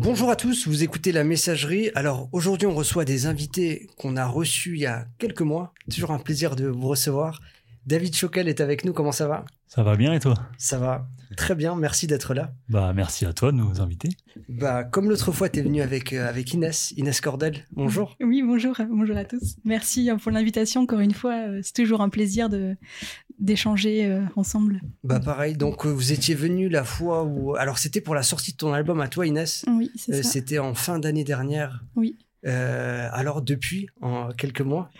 Bonjour à tous, vous écoutez la messagerie. Alors aujourd'hui on reçoit des invités qu'on a reçus il y a quelques mois. Toujours un plaisir de vous recevoir. David Choquel est avec nous, comment ça va? Ça va bien et toi? Ça va très bien, merci d'être là. Bah merci à toi de nous inviter. Bah comme l'autre fois tu es venu avec, euh, avec Inès, Inès Cordel, bonjour. Oui, bonjour, bonjour à tous. Merci hein, pour l'invitation encore une fois, euh, c'est toujours un plaisir de d'échanger euh, ensemble. Bah pareil, donc euh, vous étiez venu la fois où... Alors c'était pour la sortie de ton album à toi Inès Oui, c'est Euh, ça. C'était en fin d'année dernière. Oui. Euh, alors depuis, en quelques mois,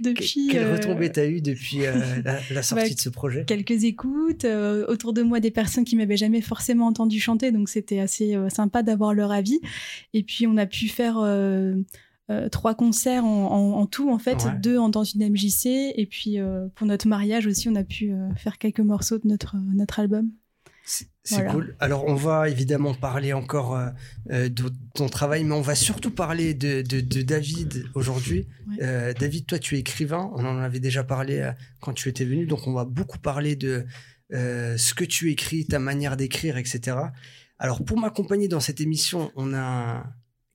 Depuis quelle euh, retombée t'as eu depuis la, la sortie bah, de ce projet? quelques écoutes, autour de moi des personnes qui m'avaient jamais forcément entendu chanter, donc c'était assez sympa d'avoir leur avis. Et puis on a pu faire euh, trois concerts en, en- en tout, en fait, Ouais. deux en, dans une MJC, et puis euh, pour notre mariage aussi, on a pu euh, faire quelques morceaux de notre, notre album. C'est Voilà. cool. Alors, on va évidemment parler encore de ton travail, mais on va surtout parler de, de- de David aujourd'hui. Ouais. David, toi, tu es écrivain. On en avait déjà parlé quand tu étais venu. Donc, on va beaucoup parler de ce que tu écris, ta manière d'écrire, etc. Alors, pour m'accompagner dans cette émission, on a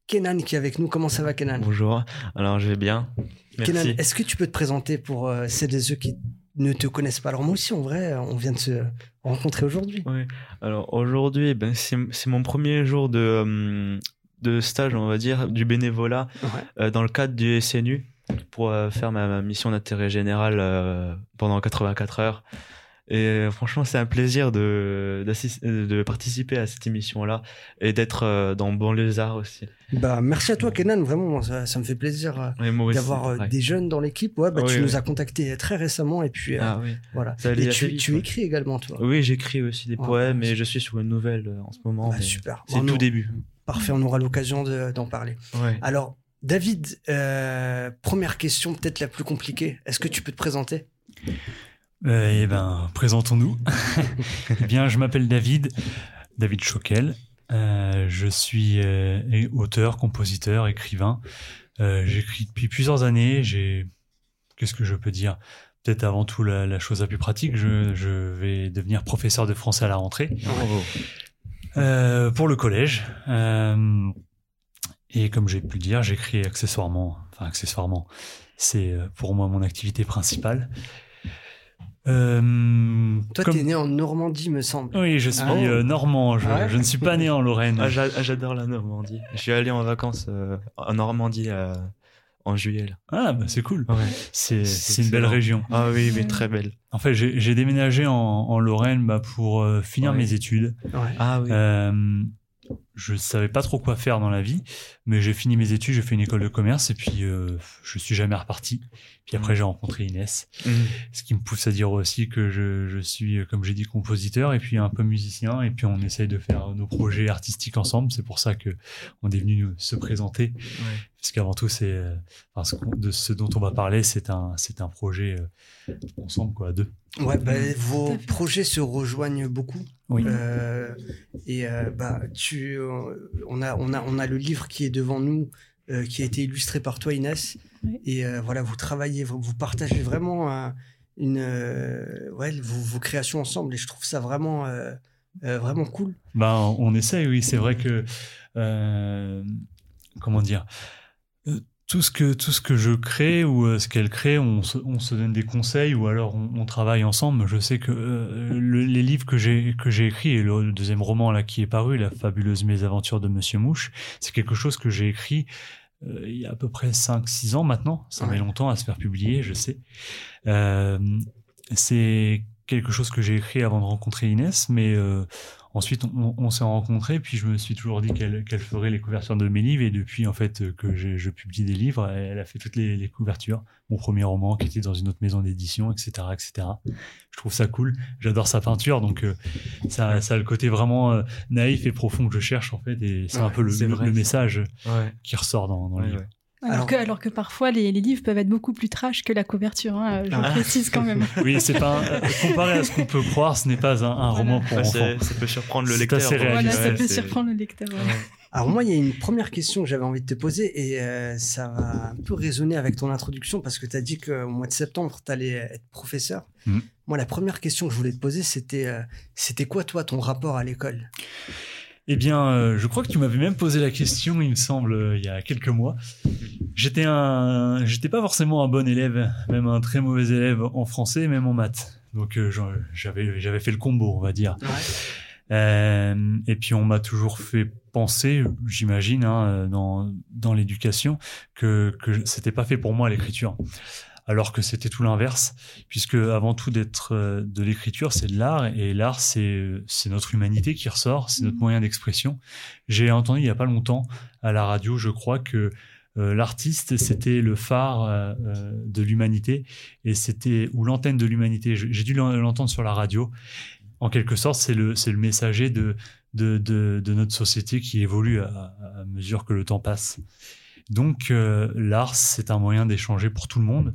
Kenan qui est avec nous. Comment ça va, Kenan? Bonjour, alors je vais bien. Merci. Kenan, est-ce que tu peux te présenter pour euh, celles et ceux qui ne te connaissent pas? Alors, moi aussi, en vrai, on vient de se rencontrer aujourd'hui. Oui. Alors aujourd'hui, ben, c'est c'est mon premier jour de, euh, de stage, on va dire, du bénévolat Ouais. euh, dans le cadre du SNU pour euh, faire ma, ma mission d'intérêt général pendant 84 heures. Et euh, franchement, c'est un plaisir de, euh, de participer à cette émission-là et d'être euh, dans Banlieusard aussi. Bah, merci à toi, Kenan. Vraiment, ça, ça me fait plaisir. d'avoir ouais. des jeunes dans l'équipe. Ouais, bah, Oui, tu oui. nous as contacté très récemment et puis euh, Ah oui. voilà. Ça Et tu, vite, tu écris également, toi. Oui, j'écris aussi des poèmes et je suis sur une nouvelle en ce moment. Bah, super. C'est Bon, tout début. Parfait, on aura l'occasion de- d'en parler. Alors, David, euh, première question, peut-être la plus compliquée. Est-ce que tu peux te présenter? Eh ben, présentons-nous. eh bien, je m'appelle David, David Choquel. Euh, je suis euh, auteur, compositeur, écrivain. Euh, J'écris depuis plusieurs années. J'ai, qu'est-ce que je peux dire? Peut-être avant tout la, la chose la plus pratique. Je, je vais devenir professeur de français à la rentrée. Bravo. Pour le collège. Et comme j'ai pu le dire, j'écris accessoirement. Enfin, accessoirement, c'est pour moi mon activité principale. Euh, Toi, comme- t'es né en Normandie, me semble. Oui, je suis Ah. euh, normand. Je, ouais je ne suis pas né en Lorraine. Ah, j'a- ah, j'adore la Normandie. Je suis allé en vacances euh, en Normandie euh, en juillet. Là. Ah, bah, c'est cool. Ouais. C'est C'est c'est une belle région. Ah oui, mais très belle. En fait, j'ai j'ai déménagé en, en Lorraine bah, pour euh, finir Ouais. mes études. Ouais. Ah oui. Euh, je savais pas trop quoi faire dans la vie, mais j'ai fini mes études, j'ai fait une école de commerce et puis euh, je suis jamais reparti. Puis après, Mm. j'ai rencontré Inès, Mhm. ce qui me pousse à dire aussi que je, je suis, euh, comme j'ai dit, compositeur et puis un peu musicien. Et puis on essaye de faire nos projets artistiques ensemble. C'est pour ça que on est venu nous- se présenter, Ouais. parce qu'avant tout, c'est euh, enfin, de ce dont on va parler, c'est un, c'est un projet euh, ensemble, quoi, à deux. Ouais, bah, Tout vos projets se rejoignent beaucoup. Oui. Euh, et euh, bah, tu, on, a, on, a, on a le livre qui est devant nous, euh, qui a été illustré par toi, Inès. Oui. Et euh, voilà, vous travaillez, vous, vous partagez vraiment euh, une, euh, ouais, vos, vos créations ensemble. Et je trouve ça vraiment, euh, euh, vraiment cool. Ben, on essaye, oui. C'est vrai que, euh, comment dire, euh, tout ce que tout ce que je crée ou euh, ce qu'elle crée, on se, on se donne des conseils ou alors on, on travaille ensemble. Je sais que euh, le- les livres que j'ai que j'ai écrits et le deuxième roman là qui est paru, la fabuleuse mésaventures de Monsieur Mouche, c'est quelque chose que j'ai écrit euh, il y a à peu près 5-6 ans maintenant. Ça Ouais. met longtemps à se faire publier, je sais. Euh, c'est quelque chose que j'ai écrit avant de rencontrer Inès, mais euh, ensuite on, on s'est rencontrés, puis je me suis toujours dit qu'elle ferait les couvertures de mes livres, et depuis en fait euh, que je, je publie des livres, elle a fait toutes les, les couvertures. Mon premier roman qui était dans une autre maison d'édition, etc., etc. Je trouve ça cool. J'adore sa peinture, donc euh, ça, ça a le côté vraiment euh, naïf et profond que je cherche en fait, et c'est un peu le, message Ouais. qui ressort dans, dans le Ouais, livre. Ouais. Alors, Alors- que, alors que parfois, les, les livres peuvent être beaucoup plus trash que la couverture, hein, je Ah. précise quand même. Oui, c'est pas un- comparé à ce qu'on peut croire, ce n'est pas un, un Voilà. roman pour Ah, enfants. ça peut surprendre le lecteur. réaliste. Voilà, ça ouais, peut surprendre le lecteur. ouais. Ouais. Alors moi, il y a une première question que j'avais envie de te poser et euh, ça va un peu résonner avec ton introduction parce que tu as dit qu'au mois de septembre, tu allais être professeur. Mhm. Moi, la première question que je voulais te poser, c'était euh, c'était quoi, toi, ton rapport à l'école? Eh bien, euh, je crois que tu m'avais même posé la question, il me semble, euh, il y a quelques mois. J'étais un, j'étais pas forcément un bon élève, même un très mauvais élève en français, même en maths. Donc euh, j'avais, j'avais fait le combo, on va dire. Ouais. Euh, et puis on m'a toujours fait penser, j'imagine, hein, dans, dans l'éducation, que, que c'était pas fait pour moi l'écriture. Alors que c'était tout l'inverse, puisque avant tout d'être euh, de l'écriture, c'est de l'art, et l'art, c'est c'est notre humanité qui ressort, c'est notre Mhm. moyen d'expression. J'ai entendu il y a pas longtemps à la radio, je crois que euh, l'artiste c'était le phare euh, euh, de l'humanité et c'était ou l'antenne de l'humanité. J'ai dû l'en- l'entendre sur la radio. En quelque sorte, c'est le c'est le messager de de, de de notre société qui évolue à, à mesure que le temps passe. Donc euh, l'art c'est un moyen d'échanger pour tout le monde.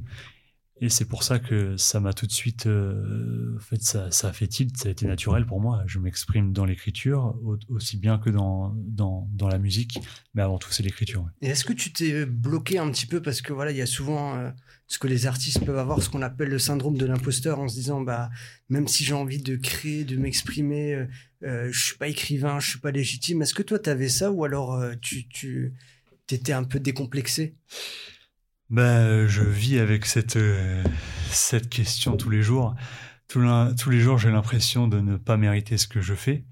Et c'est pour ça que ça m'a tout de suite, euh, en fait, ça, ça a fait tilt, ça a été naturel pour moi. Je m'exprime dans l'écriture au- aussi bien que dans, dans, dans la musique, mais avant tout c'est l'écriture. Et est-ce que tu t'es bloqué un petit peu parce que voilà, il y a souvent euh, ce que les artistes peuvent avoir, ce qu'on appelle le syndrome de l'imposteur, en se disant bah même si j'ai envie de créer, de m'exprimer, euh, je suis pas écrivain, je suis pas légitime. Est-ce que toi t'avais ça ou alors tu tu t'étais un peu décomplexé? Ben, je vis avec cette, euh, cette question tous les jours. Tous, les jours, j'ai l'impression de ne pas mériter ce que je fais.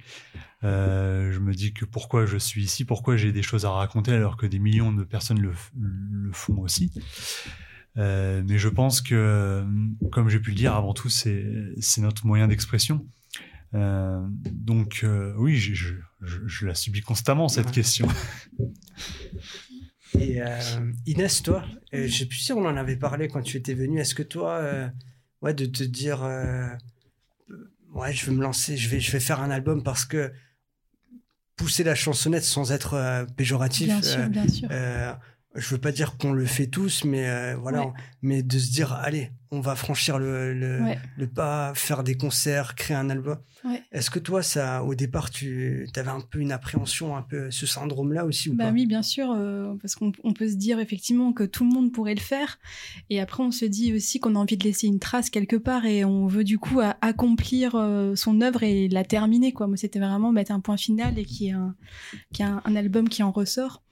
Euh, je me dis que pourquoi je suis ici, pourquoi j'ai des choses à raconter alors que des millions de personnes le, le font aussi. Euh, mais je pense que, euh, comme j'ai pu le dire, avant tout, c'est notre moyen d'expression. Euh, donc, euh, oui, je, je, je, je la subis constamment, cette Ouais. question. Et euh, Inès, toi, euh, je sais plus si on en avait parlé quand tu étais venue. Est-ce que toi, euh, ouais, de te dire, ouais, je vais me lancer, je vais, je vais faire un album parce que pousser la chansonnette sans être euh, péjoratif. Bien euh, sûr, bien sûr. Je veux pas dire qu'on le fait tous, mais euh, voilà, Ouais. mais de se dire, allez, on va franchir le, le, Ouais. le pas, faire des concerts, créer un album. Ouais. Est-ce que toi, ça, au départ, tu avais un peu une appréhension, un peu ce syndrome-là aussi ou Bah pas? oui, bien sûr, euh, parce qu'on on peut se dire effectivement que tout le monde pourrait le faire, et après on se dit aussi qu'on a envie de laisser une trace quelque part, et on veut du coup à- accomplir euh, son œuvre et la terminer. Quoi. Moi, c'était vraiment mettre un point final et qu'il y ait un, qu'il y ait un, un album qui en ressort.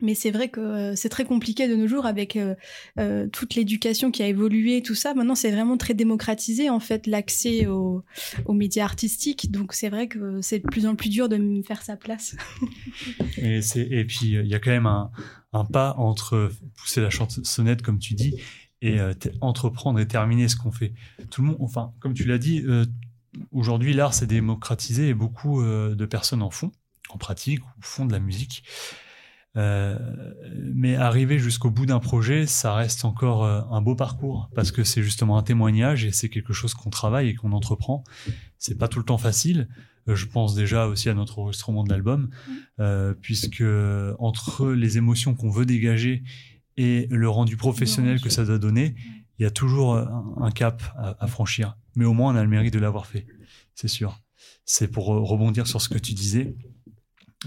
Mais c'est vrai que euh, c'est très compliqué de nos jours avec euh, euh, toute l'éducation qui a évolué, tout ça. Maintenant, c'est vraiment très démocratisé en fait l'accès aux, aux médias artistiques. Donc c'est vrai que c'est de plus en plus dur de me faire sa place. Et, et puis, il y a quand même un, un pas entre pousser la chansonnette, comme tu dis, et entreprendre et terminer ce qu'on fait. Tout le monde, enfin, comme tu l'as dit, aujourd'hui, l'art s'est démocratisé et beaucoup de personnes en font, en pratique, ou font de la musique. Euh, mais arriver jusqu'au bout d'un projet, ça reste encore euh, un beau parcours parce que c'est justement un témoignage et c'est quelque chose qu'on travaille et qu'on entreprend. C'est pas tout le temps facile. Euh, Je pense déjà aussi à notre enregistrement de l'album, euh, puisque entre les émotions qu'on veut dégager et le rendu professionnel que ça doit donner, il y a toujours un, cap à, à franchir. Mais au moins, on a le mérite de l'avoir fait, c'est sûr. C'est pour rebondir sur ce que tu disais.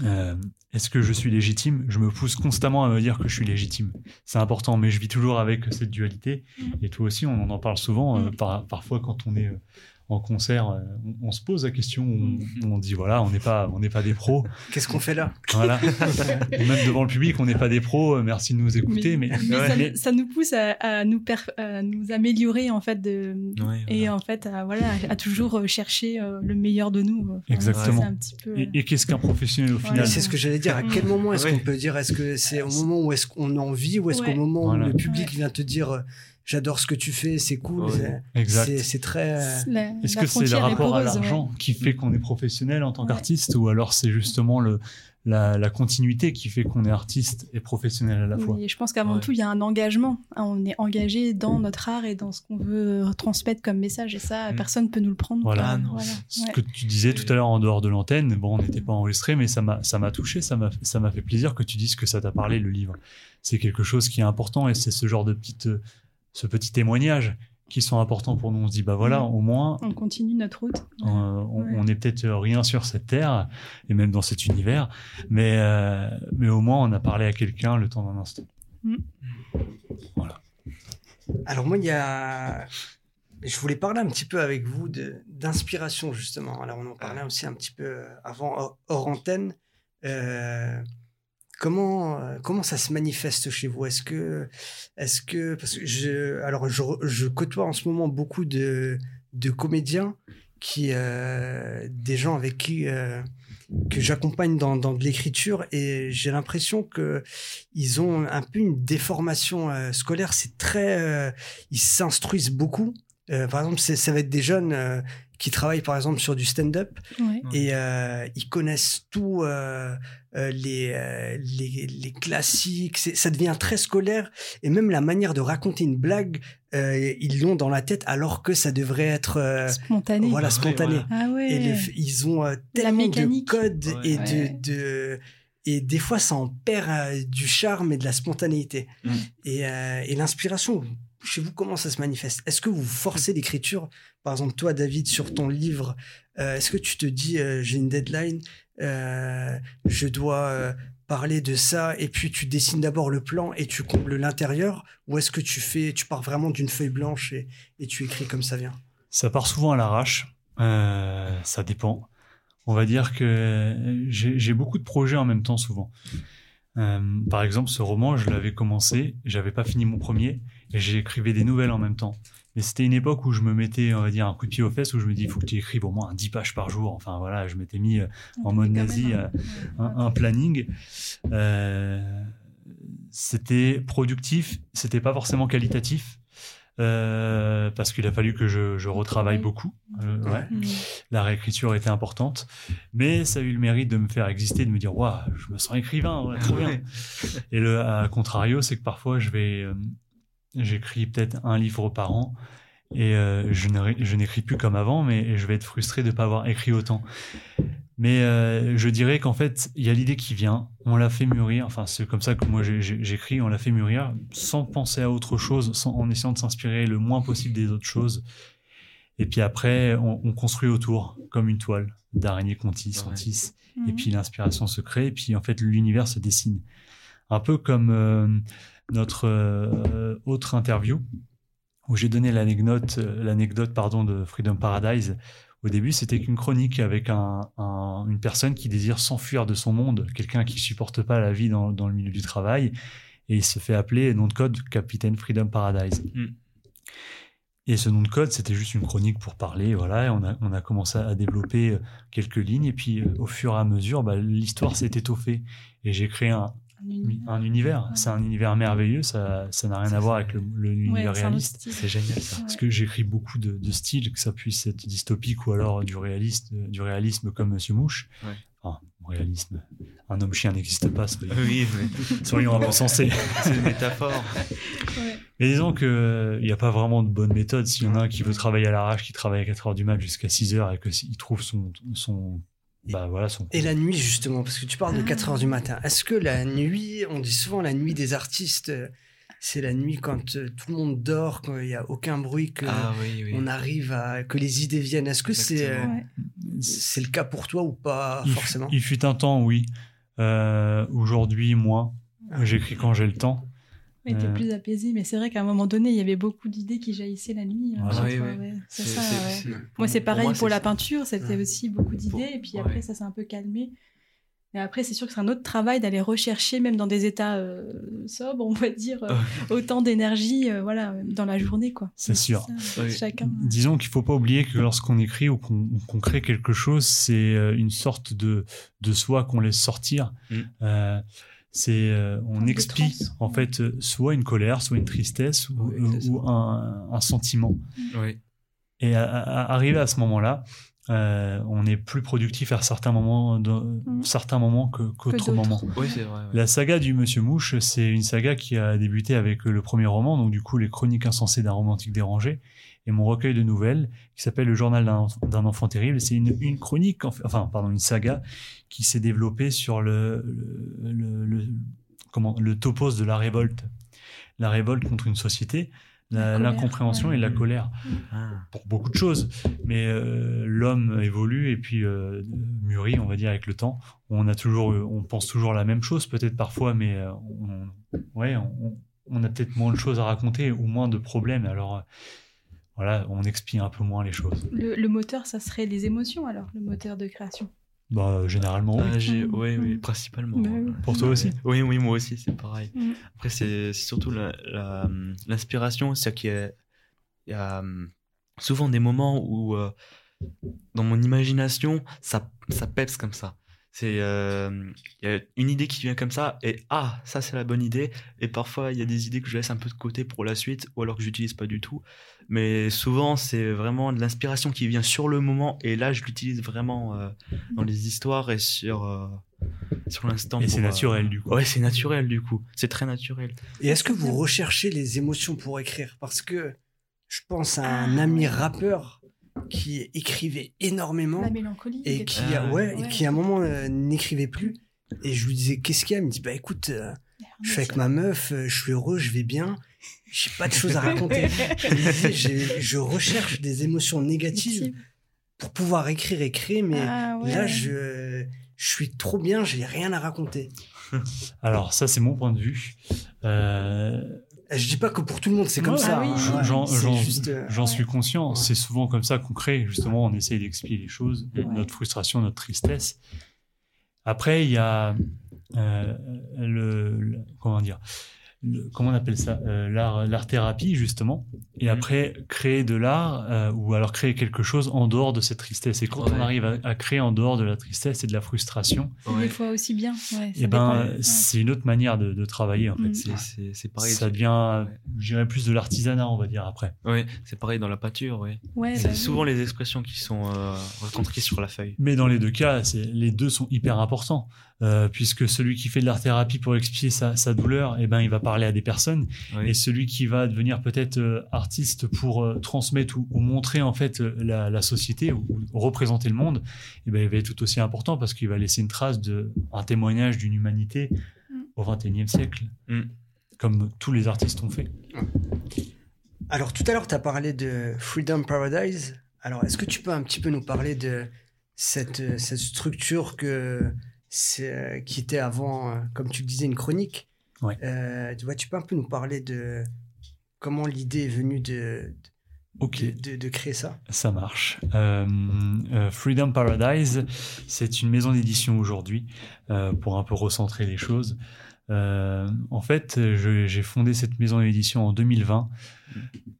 Euh, Est-ce que je suis légitime? Je me pousse constamment à me dire que je suis légitime. C'est important, mais je vis toujours avec cette dualité. Et toi aussi, on en parle souvent. euh, Mm. par- parfois, quand on est euh, en concert, euh, on, on se pose la question. On, on dit voilà, on n'est pas, on n'est pas des pros. Qu'est-ce qu'on fait là? Voilà. Même devant le public, on n'est pas des pros. euh, Merci de nous écouter. Mais, mais ça, mais- ça nous pousse à, à nous, per- à nous améliorer en fait de, Ouais, et voilà. en fait à, voilà, à toujours euh, chercher le meilleur de nous. Enfin, Exactement. C'est un petit peu. et, et qu'est-ce qu'un professionnel au Ouais. final? C'est ce que j'allais dire. À quel moment est-ce qu'on peut dire Est-ce que c'est au moment où est-ce qu'on en vit ou est-ce Ouais. qu'au moment Voilà. où le public Ouais. vient te dire euh, j'adore ce que tu fais, c'est cool, Ouais. c'est- Exact. c'est c'est très. euh, Est-ce que c'est le rapport à ouais. l'argent qui fait qu'on est professionnel en tant Ouais. qu'artiste ou alors c'est justement le, la, la continuité qui fait qu'on est artiste et professionnel à la fois? Oui, et je pense qu'avant Ouais. tout, il y a un engagement. Hein, On est engagé dans notre art et dans ce qu'on veut transmettre comme message. Et ça, Mm. personne ne peut nous le prendre. Voilà. Ah. Ce Ouais. que tu disais tout à l'heure en dehors de l'antenne, bon, on n'était pas enregistré, mais ça m'a, ça m'a touché, ça m'a, ça m'a fait plaisir que tu dises que ça t'a parlé, le livre. C'est quelque chose qui est important et c'est ce genre de petite, euh, ce petit témoignage qui sont importants pour nous. On se dit, bah voilà, Mm. au moins, On continue notre route. euh, on, Ouais. on est peut-être rien sur cette terre et même dans cet univers, mais, euh, mais au moins on a parlé à quelqu'un le temps d'un instant. Alors moi, il y a je voulais parler un petit peu avec vous d'inspiration, justement. Alors, on en parlait aussi un petit peu avant, hors, antenne. Comment, comment ça se manifeste chez vous? Est-ce que, est que, parce que je, alors je, je, côtoie en ce moment beaucoup de, de comédiens qui, des gens avec qui que j'accompagne dans, dans de l'écriture et j'ai l'impression que ils ont un peu une déformation euh, scolaire. C'est très, euh, ils s'instruisent beaucoup. Euh, par exemple, ça va être des jeunes qui travaillent par exemple sur du stand-up et ils connaissent tout les, les, les classiques. Ça devient très scolaire et même la manière de raconter une blague, euh, ils l'ont dans la tête alors que ça devrait être euh, spontané. Voilà, spontané. Ah ouais. Et ils ont euh, tellement de codes et de, de, et des fois ça en perd du charme et de la spontanéité. Mm. Et, et l'inspiration, chez vous, comment ça se manifeste? Est-ce que vous forcez l'écriture? Par exemple, toi, David, sur ton livre, est-ce que tu te dis j'ai une deadline, je dois parler de ça et puis tu dessines d'abord le plan et tu combles l'intérieur ou est-ce que tu fais tu pars vraiment d'une feuille blanche et, tu écris comme ça vient? Ça part souvent à l'arrache, euh, ça dépend. On va dire que j'ai beaucoup de projets en même temps souvent. Euh, par exemple, ce roman, je l'avais commencé, j'avais pas fini mon premier et j'écrivais des nouvelles en même temps. Mais c'était une époque où je me mettais, on va dire, un coup de pied aux fesses, où je me dis, il faut que tu écrives au moins un 10 pages par jour. Enfin, voilà, je m'étais mis euh, en mode nazi euh, un, planning. Euh, c'était productif, c'était pas forcément qualitatif. Parce qu'il a fallu que je, je retravaille beaucoup. ouais. Mm. La réécriture était importante, mais ça a eu le mérite de me faire exister, de me dire waouh, je me sens écrivain, trop bien. Et le à contrario, c'est que parfois je vais J'écris peut-être un livre par an et euh, je n'écris plus comme avant, mais je vais être frustré de ne pas avoir écrit autant. Mais euh, je dirais qu'en fait, il y a l'idée qui vient, on l'a fait mûrir, enfin c'est comme ça que moi j'écris, on l'a fait mûrir sans penser à autre chose, sans, en essayant de s'inspirer le moins possible des autres choses. Et puis après, on, construit autour, comme une toile d'araignée qu'on tisse, on tisse, et mhm. puis l'inspiration se crée, et puis en fait l'univers se dessine. Un peu comme... Euh, notre euh, autre interview où j'ai donné l'anecdote, euh, l'anecdote pardon de Freedom Paradise. Au début, c'était qu'une chronique avec une personne qui désire s'enfuir de son monde, quelqu'un qui supporte pas la vie dans, le milieu du travail, et il se fait appeler nom de code Capitaine Freedom Paradise. Mm. Et ce nom de code, c'était juste une chronique pour parler, voilà. Et on a, on a commencé à développer euh, quelques lignes, et puis au fur et à mesure, bah, l'histoire s'est étoffée, et j'ai créé un, un univers. C'est un univers merveilleux. Ça, ça n'a rien à voir avec le, l'univers réaliste. C'est génial ça. Parce que j'écris beaucoup de, de, styles, que ça puisse être dystopique ou alors du réaliste, du réalisme comme Monsieur Mouche. Ah, réalisme. Un homme chien n'existe pas. Soyons, oui, soyons un peu sensés. C'est une métaphore. Mais disons qu'il n'y a pas vraiment de bonne méthode. S'il y en a un qui veut travailler à l'arrache, qui travaille à 4 heures du mat jusqu'à 6 heures et qu'il trouve son, son bah, voilà, Et la nuit, justement, parce que tu parles de 4 heures du matin. Est-ce que la nuit, on dit souvent la nuit des artistes, euh, c'est la nuit quand euh, tout le monde dort, quand il n'y a aucun bruit, que ah on arrive à que les idées viennent? Est-ce que c'est euh, c'est le cas pour toi ou pas forcément? Il fut un temps, oui. Aujourd'hui, moins. Ah. J'écris quand j'ai le temps. Était plus apaisé, mais c'est vrai qu'à un moment donné, il y avait beaucoup d'idées qui jaillissaient la nuit. Moi, c'est pareil pour, la peinture, c'était aussi beaucoup d'idées, et puis après, ça s'est un peu calmé. Et après, c'est sûr que c'est un autre travail d'aller rechercher, même dans des états euh, sobres, on va dire, euh, autant d'énergie euh, voilà, dans la journée. quoi. C'est sûr. chacun... Disons qu'il ne faut pas oublier que lorsqu'on écrit ou qu'on crée quelque chose, c'est une sorte de, de soi qu'on laisse sortir. Mm. C'est euh, on explique en fait euh, soit une colère, soit une tristesse ou, euh, un, un, sentiment. Oui. Et à, arriver à ce moment-là, on est plus productif à certains moments, mmh. certains moments que, qu'autres moments. Oui, c'est vrai. La saga du Monsieur Mouche, c'est une saga qui a débuté avec le premier roman, donc du coup les Chroniques insensées d'un romantique dérangé, et mon recueil de nouvelles qui s'appelle Le journal d'un enfant terrible. C'est une, une, chronique, enfin, pardon, une saga qui s'est développée sur le, le, le, comment, le topos de la révolte. La révolte contre une société, l'incompréhension et la colère ah. pour beaucoup de choses. Mais euh, l'homme évolue et puis euh, mûrit, on va dire, avec le temps. On a toujours, on pense toujours la même chose, peut-être parfois, mais euh, on, ouais, on, on a peut-être moins de choses à raconter ou moins de problèmes. Alors voilà, on expie un peu moins les choses. Le, le moteur, ça serait les émotions alors, le moteur de création. Bah, généralement, oui. Ah, j'ai- Mm. oui, oui, principalement. Bah oui. Pour toi aussi Oui, oui, moi aussi, c'est pareil. Mm. Après, c'est c'est surtout la- la, hum, l'inspiration, c'est qu'il y a, il y a hum, souvent des moments où, euh, dans mon imagination, ça, ça peps comme ça. C'est, euh, il y a une idée qui vient comme ça, et ah, ça c'est la bonne idée. Et parfois, il y a des idées que je laisse un peu de côté pour la suite, ou alors que j'utilise pas du tout. Mais souvent, c'est vraiment de l'inspiration qui vient sur le moment, et là, je l'utilise vraiment euh, dans les histoires et sur, euh, sur l'instant. Et c'est euh, naturel, du coup. Ouais, c'est naturel du coup. C'est très naturel. Et est-ce que vous recherchez les émotions pour écrire? Parce que je pense à un Ah, ami rappeur qui écrivait énormément La mélancolie. et qui, chose. a, ouais, et qui à un moment euh, n'écrivait plus. Et je lui disais qu'est-ce qu'il y a? Il me dit bah écoute, euh, je suis avec ma meuf, euh, je suis heureux, je vais bien, j'ai pas de choses à raconter. Je recherche des émotions négatives pour pouvoir écrire et créer, mais Ah, ouais. là je, je suis trop bien, j'ai rien à raconter. Alors, ça, c'est mon point de vue. Euh, Je dis pas que pour tout le monde c'est comme Ouais, ça. ah oui, hein, J'en- euh, J'en Ouais. suis conscient. Ouais. C'est souvent comme ça qu'on crée. Justement, on essaye d'expliquer les choses, Ouais. notre frustration, notre tristesse. Après, il y a euh, le, le- comment dire, le- comment on appelle ça, Euh, l'art, l'art thérapie justement. Et Mhm. après, créer de l'art euh, ou alors créer quelque chose en dehors de cette tristesse. Et quand on Ouais. arrive à, à créer en dehors de la tristesse et de la frustration, Des fois aussi bien. Ouais, et ben, dépend. Ouais. c'est une autre manière de, de travailler en fait. Mhm. C'est- C'est c'est pareil. Ça devient, je dirais plus de l'artisanat, on va dire après. Ouais, c'est pareil dans la peinture, ouais. Ouais, c'est bah oui. souvent les expressions qui sont euh, retranscrites sur la feuille. Mais dans les deux cas, c'est- les deux sont hyper importants, euh, puisque celui qui fait de l'art thérapie pour expier sa, sa douleur, eh ben, il va parler à des personnes, et celui qui va devenir peut-être euh, artiste pour euh, transmettre ou, ou montrer en fait la, la société ou, ou représenter le monde, eh ben, il va être tout aussi important parce qu'il va laisser une trace de un témoignage d'une humanité Mm. au XXIe siècle, Mm. comme tous les artistes ont fait. Alors tout à l'heure, tu as parlé de Freedom Paradise. Alors est-ce que tu peux un petit peu nous parler de cette, cette structure que euh, qui était avant, euh, comme tu le disais, une chronique Ouais. Euh, Tu vois, tu peux un peu nous parler de comment l'idée est venue de, de, de- de créer ça? Ça marche. Euh, euh, Freedom Paradise, c'est une maison d'édition aujourd'hui, euh, pour un peu recentrer les choses. Euh, en fait, j'ai fondé cette maison d'édition en 2020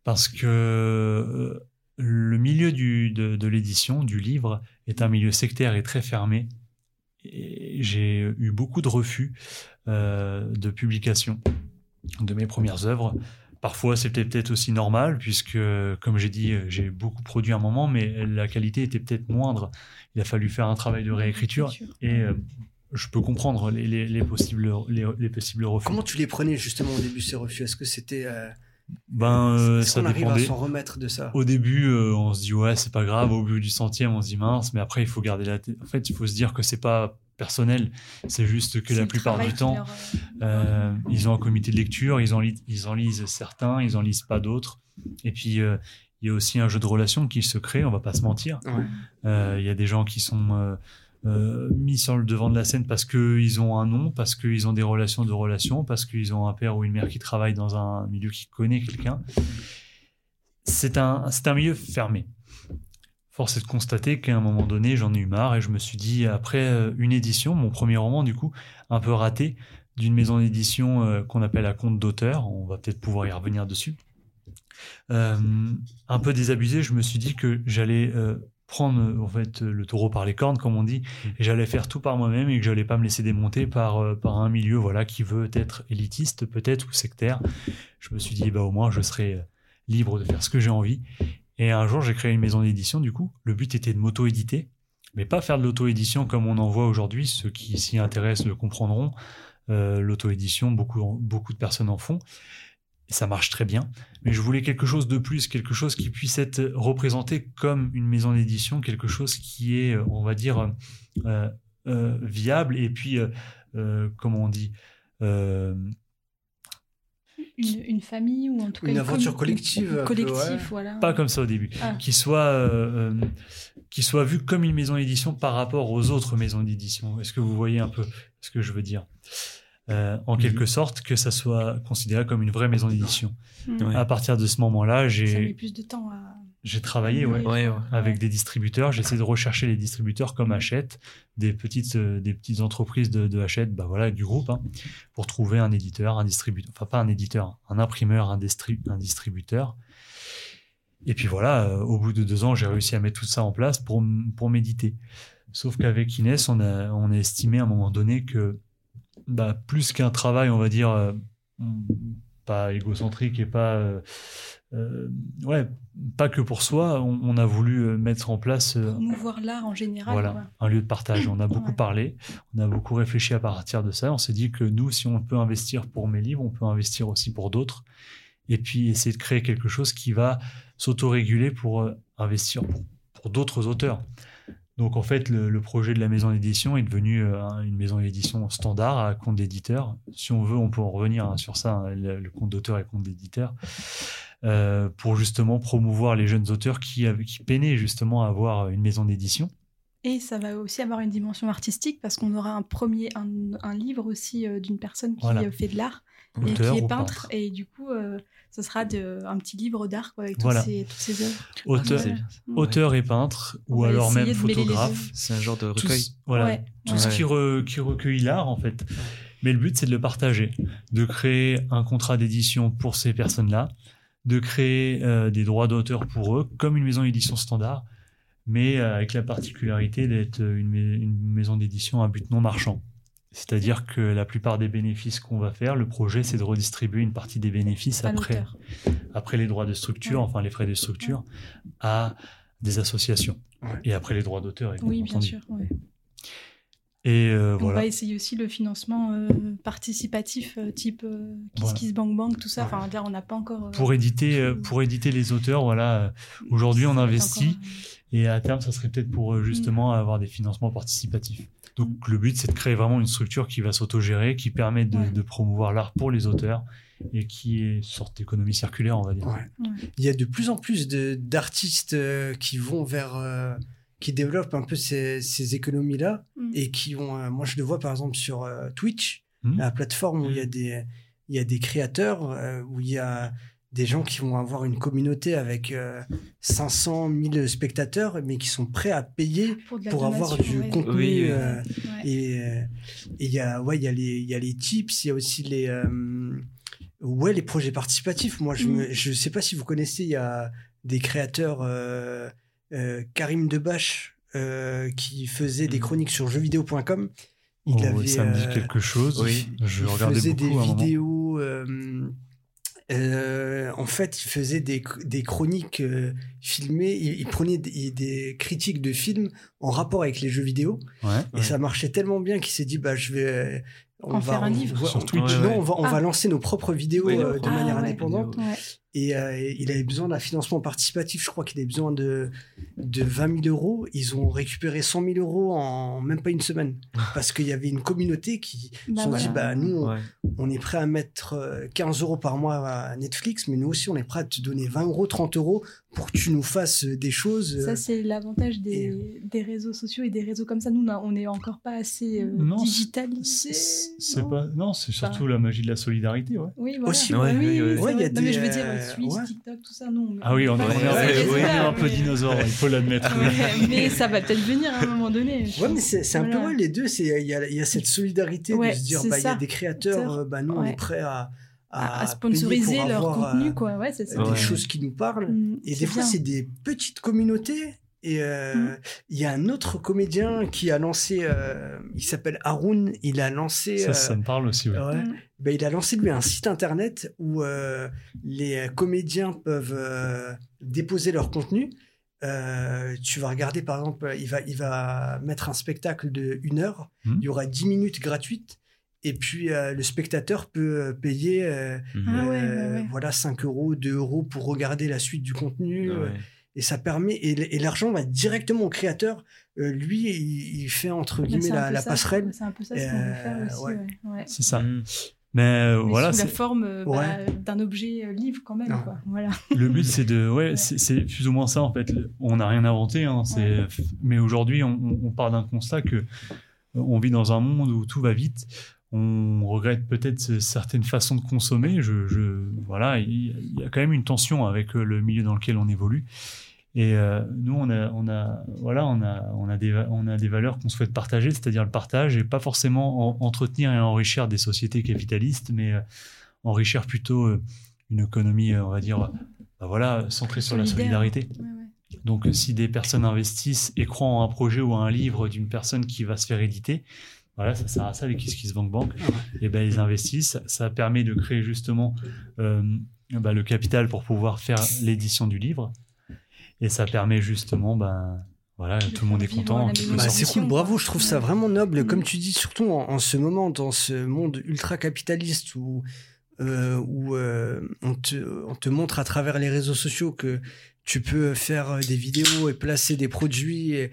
parce que euh, le milieu du, de, de l'édition, du livre, est un milieu sectaire et très fermé. J'ai eu beaucoup de refus euh, de publication de mes premières œuvres. Parfois, c'était peut-être aussi normal, puisque, comme j'ai dit, j'ai beaucoup produit à un moment, mais la qualité était peut-être moindre. Il a fallu faire un travail de réécriture, et euh, je peux comprendre les, les- les possibles, les, les possibles refus. Comment tu les prenais justement au début ces refus? Est-ce que c'était euh, Ben, euh, ça qu'on arrive à s'en remettre de ça? Au début, euh, on se dit ouais, c'est pas grave. Au bout du centième, on se dit mince. Mais après, il faut garder la tête. En fait, il faut se dire que c'est pas personnel. C'est juste que la plupart du temps, leur, euh, ils ont un comité de lecture, ils en, lisent, ils en lisent certains, ils en lisent pas d'autres. Et puis, euh, il y a aussi un jeu de relations qui se crée, on va pas se mentir. Ouais. Euh, Il y a des gens qui sont euh, mis sur le devant de la scène parce qu'ils ont un nom, parce qu'ils ont des relations de relations, parce qu'ils ont un père ou une mère qui travaille dans un milieu qui connaît quelqu'un. C'est un, c'est un milieu fermé. Force est de constater qu'à un moment donné, j'en ai eu marre et je me suis dit, après euh, une édition, mon premier roman, du coup, un peu raté, d'une maison d'édition euh, qu'on appelle à compte d'auteur, on va peut-être pouvoir y revenir dessus, un peu désabusé, je me suis dit que j'allais prendre euh, en fait le taureau par les cornes, comme on dit, et j'allais faire tout par moi-même et que j'allais pas me laisser démonter par, euh, par un milieu voilà, qui veut être élitiste peut-être ou sectaire. Je me suis dit, bah, au moins, je serai euh, libre de faire ce que j'ai envie. Et un jour, j'ai créé une maison d'édition, du coup. Le but était de m'auto-éditer, mais pas faire de l'auto-édition comme on en voit aujourd'hui. Ceux qui s'y intéressent le comprendront. Euh, l'auto-édition, beaucoup, beaucoup de personnes en font. Et ça marche très bien. Mais je voulais quelque chose de plus, quelque chose qui puisse être représenté comme une maison d'édition, quelque chose qui est, euh, on va dire, euh, euh, viable et puis, euh, euh, comment on dit, euh, une, une famille ou en tout cas Une aventure collective, peu, collectif, ouais. voilà. pas comme ça au début, Ah. qui soit, euh, euh, qui soit vu comme une maison d'édition par rapport aux autres maisons d'édition. Est-ce que vous voyez un peu ce que je veux dire? Euh, en quelque sorte, que ça soit considéré comme une vraie maison d'édition. Ouais. À partir de ce moment-là, Ça met j'ai plus de temps à. j'ai travaillé ouais, Oui. Ouais, ouais. avec des distributeurs. J'ai essayé de rechercher les distributeurs comme Hachette, des petites, euh, des petites entreprises de, de Hachette, bah voilà, du groupe, hein, pour trouver un éditeur, un distributeur, enfin pas un éditeur, un imprimeur, un, distri- un distributeur. Et puis voilà, euh, au bout de deux ans, j'ai réussi à mettre tout ça en place pour, pour méditer. Sauf qu'avec Inès, on a, on a estimé à un moment donné que bah, plus qu'un travail, on va dire, euh, pas égocentrique et pas, euh, euh, ouais, pas que pour soi, on, on a voulu mettre en place Promouvoir l'art en général. voilà, quoi. un lieu de partage. On a beaucoup Ouais. parlé, on a beaucoup réfléchi à partir de ça. On s'est dit que nous, si on peut investir pour mes livres, on peut investir aussi pour d'autres. Et puis essayer de créer quelque chose qui va s'autoréguler pour investir pour, pour d'autres auteurs. Donc en fait, le, projet de la maison d'édition est devenu euh, un- une maison d'édition standard à compte d'éditeur. Si on veut, on peut en revenir hein, sur ça, hein, le, compte d'auteur et compte d'éditeur, euh, pour justement promouvoir les jeunes auteurs qui peinaient justement à avoir une maison d'édition. Et ça va aussi avoir une dimension artistique parce qu'on aura un premier, un, un livre aussi euh, d'une personne qui Voilà. euh, fait de l'art et qui est peintre. peintre. Et du coup, euh, ce sera de, un petit livre d'art quoi, avec toutes Voilà. ces- toutes ces œuvres. Auteur, Ah. Ouais. auteur et peintre, On ou alors même photographe. C'est un genre de Tout, recueil. ce- voilà, Ouais. tout ce Ouais. qui, re- qui recueille l'art, en fait. Mais le but, c'est de le partager, de créer un contrat d'édition pour ces personnes-là, de créer euh, des droits d'auteur pour eux, comme une maison d'édition standard, mais euh, avec la particularité d'être une, mai- une maison d'édition à but non marchand. C'est-à-dire que la plupart des bénéfices qu'on va faire, le projet, c'est de redistribuer une partie des bénéfices après, après les droits de structure, Ouais. enfin les frais de structure, à des associations. Ouais. Et après les droits d'auteur, Oui, bien bien entendu. sûr. Et euh, On va essayer aussi le financement euh, participatif, euh, type euh, Kiss Voilà. Kiss Bang Bang, tout ça. Ouais. Enfin, là, on n'a pas encore. euh, Pour éditer, pour éditer les auteurs, voilà. Aujourd'hui, on investit. encore, Et à terme, ça serait peut-être pour euh, justement avoir des financements participatifs. Donc Mm. le but, c'est de créer vraiment une structure qui va s'autogérer, qui permet de, Ouais. de promouvoir l'art pour les auteurs et qui est une sorte d'économie circulaire, on va dire. Ouais. Ouais. Il y a de plus en plus d'artistes euh, qui vont vers. Qui développent un peu ces, ces économies-là Mm. et qui ont. euh, moi, je le vois par exemple sur euh, Twitch, Mm. la plateforme où il y a des, il y a des créateurs, euh, où il y a des gens qui vont avoir une communauté avec euh, 500 000 spectateurs, mais qui sont prêts à payer Pour, la pour avoir du ouais. contenu. Oui, oui. euh, Ouais. et il y a ouais il y a les il y a les tips il y a aussi les euh, ouais les projets participatifs moi je Mm. je sais pas si vous connaissez il y a des créateurs euh, Karim Debache euh, qui faisait des Mm. chroniques sur jeuxvideo.com il Oh, avait ça me dit euh, quelque chose. oui. Je il regardais faisait beaucoup des vidéos euh, euh, en fait, il faisait des, des chroniques euh, filmées. Il, il prenait des, des critiques de films en rapport avec les jeux vidéo. Ouais. Et Ouais. ça marchait tellement bien qu'il s'est dit bah je vais on En va faire un on- livre. ouais, Sur on- Twitch. non Ouais, on va on Ah. va lancer nos propres vidéos Oui, euh, de ah, manière ouais. indépendante Ouais. Et euh, il avait besoin d'un financement participatif je crois qu'il avait besoin de de 20 000 euros ils ont récupéré 100 000 euros en même pas une semaine parce qu'il y avait une communauté qui se Bah sont dit bah nous on, Ouais. on est prêt à mettre euh, 15 euros par mois à Netflix mais nous aussi on est prêt à te donner 20 euros 30 euros pour que tu nous fasses des choses euh, Ça, c'est l'avantage des, des réseaux sociaux et des réseaux comme ça. Nous, on n'est encore pas assez euh, Non, digitalisé. C'est non? pas non, c'est surtout la magie de la solidarité, ouais. Oui, voilà. Aussi, oui, ouais, oui, il y a vrai. Non, mais je veux dire, euh, Twitch, ouais. TikTok, tout ça, non. Ah oui, on, est- réseaux-là, un peu mais- dinosaure, il faut l'admettre. Ouais, mais ça va peut-être venir à un moment donné. Ouais, mais c'est un peu ouais, les deux. C'est il y a, il y a cette solidarité Ouais, de se dire bah il y a des créateurs, euh, bah nous on Ouais. est prêts à à, sponsoriser leur contenu, euh, quoi. Ouais, c'est ça. des Ouais. choses qui nous parlent. Mm, Et des fois c'est des petites communautés. Et euh, Mm. il y a un autre comédien qui a lancé, euh, il s'appelle Haroun. Il a lancé, Ça, euh, ça me parle aussi, ouais. ouais, Mm. bah, il a lancé lui un site internet où euh, les comédiens peuvent euh, déposer leur contenu. Euh, tu vas regarder par exemple, il va, il va mettre un spectacle de une heure. Mhm. Il y aura 10 minutes gratuites. Et puis euh, le spectateur peut euh, payer euh. Ah ouais, euh, ouais, ouais. voilà 5 euros, 2 euros pour regarder la suite du contenu. Ouais. Et ça permet et, l'argent va directement au créateur. Euh, lui, il, il fait entre Mais guillemets la, peu la ça, passerelle. C'est un peu ça ce qu'on veut faire Euh, aussi. ouais. ouais. Ouais. C'est ça. Mais euh, Mais voilà, sous la forme euh, bah, Ouais. d'un objet euh, livre quand même. Quoi. Voilà. le but c'est de ouais, c'est c'est plus ou moins ça en fait. On n'a rien inventé, hein, c'est mais aujourd'hui on, on- part d'un constat que on vit dans un monde où tout va vite. On regrette peut-être certaines façons de consommer. Je, je voilà, il y a quand même une tension avec le milieu dans lequel on évolue. Et euh, nous, on a, on a, voilà, on a, on a des, on a des valeurs qu'on souhaite partager, c'est-à-dire le partage, et pas forcément entretenir et enrichir des sociétés capitalistes, mais euh, enrichir plutôt euh, une économie, on va dire, bah voilà, centrée sur la solidarité. Donc, si des personnes investissent et croient en un projet ou en un livre d'une personne qui va se faire éditer, voilà, ça sert à ça les Bank Bank. Et ben ils investissent. Ça permet de créer justement bah, le capital pour pouvoir faire l'édition du livre. Et ça permet justement, ben, voilà, tout le monde est content. Bah, c'est cool, bravo, je trouve ça vraiment noble. Comme tu dis, surtout en, ce moment, dans ce monde ultra capitaliste où, euh, où euh, on, te, on, te, montre à travers les réseaux sociaux que tu peux faire des vidéos et placer des produits et,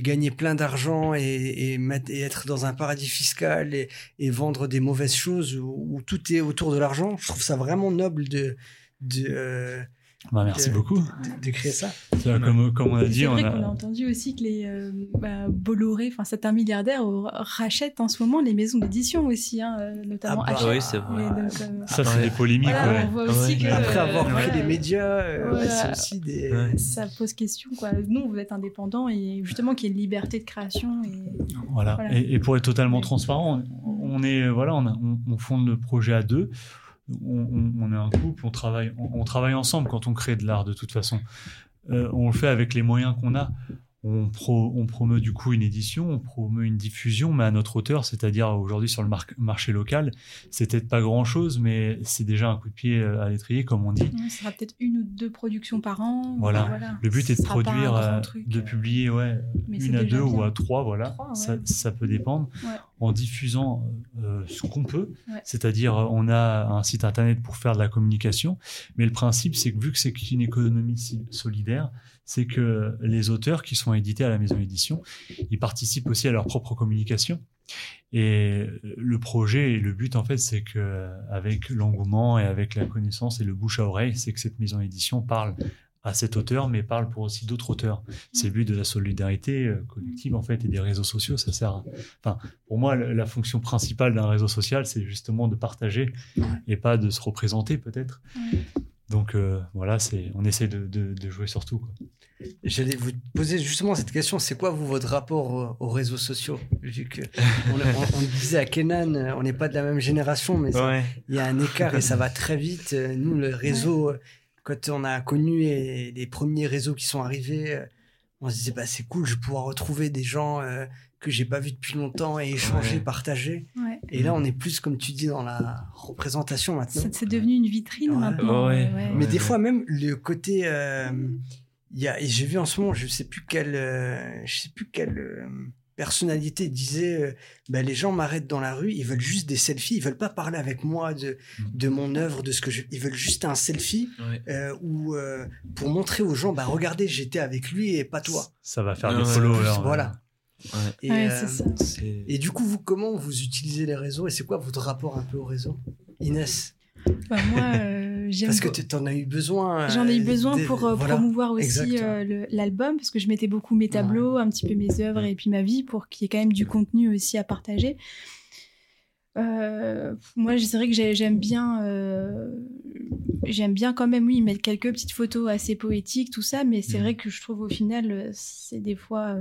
gagner plein d'argent et, être dans un paradis fiscal et, vendre des mauvaises choses où, tout est autour de l'argent. Je trouve ça vraiment noble de, de euh, bah, merci beaucoup. D'écrire ça. Comme, comme, on a dit, c'est vrai qu'on a entendu aussi que les euh, bah, Bolloré, enfin certains milliardaires rachètent en ce moment les maisons d'édition aussi, hein, euh, notamment. Ah bah, oui, c'est vrai. Euh, ça, c'est des polémiques. Voilà, on voit aussi que, Après avoir pris les médias, c'est aussi des. Ça pose question. Quoi. Nous, on veut être indépendants et justement qu'il y ait une liberté de création. Et... Voilà. Et, et, pour être totalement transparent, on, est voilà, on, on, on fonde le projet à deux on, est un couple, on travaille, ensemble quand on crée de l'art de toute façon. Euh, on le fait avec les moyens qu'on a on, on, promeut du coup une édition, on promeut une diffusion, mais à notre hauteur, c'est-à-dire aujourd'hui sur le marché local, c'est peut-être pas grand-chose, mais c'est déjà un coup de pied euh, à l'étrier, comme on dit. ce sera peut-être une ou deux productions par an. Voilà. Le but est de produire, euh, de euh, publier ouais, une à deux ou à trois, voilà. ça, peut dépendre. En diffusant ce qu'on peut, c'est-à-dire on a un site internet pour faire de la communication, mais le principe, c'est que vu que c'est une économie solidaire, c'est que les auteurs qui sont édités à la maison d'édition, ils participent aussi à leur propre communication. Et le projet et le but, en fait, c'est que avec l'engouement et avec la connaissance et le bouche à oreille, c'est que cette maison d'édition parle à cet auteur, mais parle pour aussi d'autres auteurs. C'est le but de la solidarité euh, collective, en fait, et des réseaux sociaux. Ça sert à... Enfin, pour moi, la fonction principale d'un réseau social, c'est justement de partager et pas de se représenter, peut-être. Donc euh, voilà, c'est, on essaie de, de, jouer sur tout. J'allais vous poser justement cette question, c'est quoi vous votre rapport aux, réseaux sociaux Vu que on, disait à Kenan, euh, on n'est pas de la même génération, mais il y a un écart et ça va très vite. Euh, nous, le réseau, quand on a connu les premiers réseaux qui sont arrivés, on se disait bah c'est cool, je vais pouvoir retrouver des gens que j'ai pas vu depuis longtemps et échanger, partager. Et là, on est plus, comme tu dis, dans la représentation maintenant. C'est devenu une vitrine maintenant. Mais des fois, même le côté. Euh, y a, et j'ai vu en ce moment, je sais plus quelle, euh, je sais plus quelle euh, personnalité disait euh, bah, les gens m'arrêtent dans la rue, ils veulent juste des selfies, ils veulent pas parler avec moi de, de mon œuvre, de ce que je. Ils veulent juste un selfie ou pour montrer aux gens bah, regardez, j'étais avec lui et pas toi. Ça va faire des followers. Voilà. Et, euh, ça. et, du coup, vous, comment vous utilisez les réseaux et c'est quoi votre rapport un peu au réseau Inès? Bah, Moi, euh. Parce que tu en as eu besoin. J'en ai eu besoin pour promouvoir aussi l'album, parce que je mettais beaucoup mes tableaux, un petit peu mes œuvres et puis ma vie pour qu'il y ait quand même du contenu aussi à partager. Euh, moi, c'est vrai que j'aime bien, j'aime bien quand même, oui, mettre quelques petites photos assez poétiques, tout ça, mais c'est mmh. vrai que je trouve au final, c'est des fois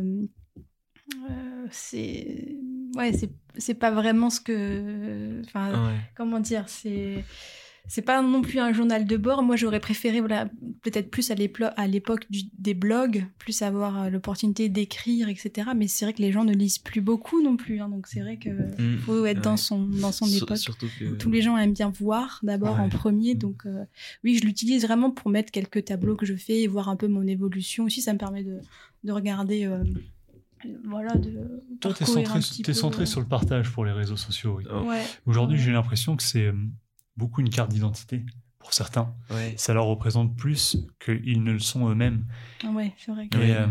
euh, c'est ouais c'est pas vraiment ce que enfin comment dire c'est c'est pas non plus un journal de bord. Moi j'aurais préféré voilà peut-être plus à l'époque des blogs plus avoir euh, l'opportunité d'écrire etc mais c'est vrai que les gens ne lisent plus beaucoup non plus hein, donc c'est vrai que mmh. faut être dans son dans son époque. tous les gens aiment bien voir d'abord en premier. Mmh. donc euh, oui je l'utilise vraiment pour mettre quelques tableaux que je fais et voir un peu mon évolution aussi. Ça me permet de, de regarder voilà, de Toi, tu es centré, centré sur le partage pour les réseaux sociaux. Aujourd'hui, j'ai l'impression que c'est euh, beaucoup une carte d'identité pour certains. Ça leur représente plus qu'ils ne le sont eux-mêmes. Ouais, c'est vrai. Et, euh,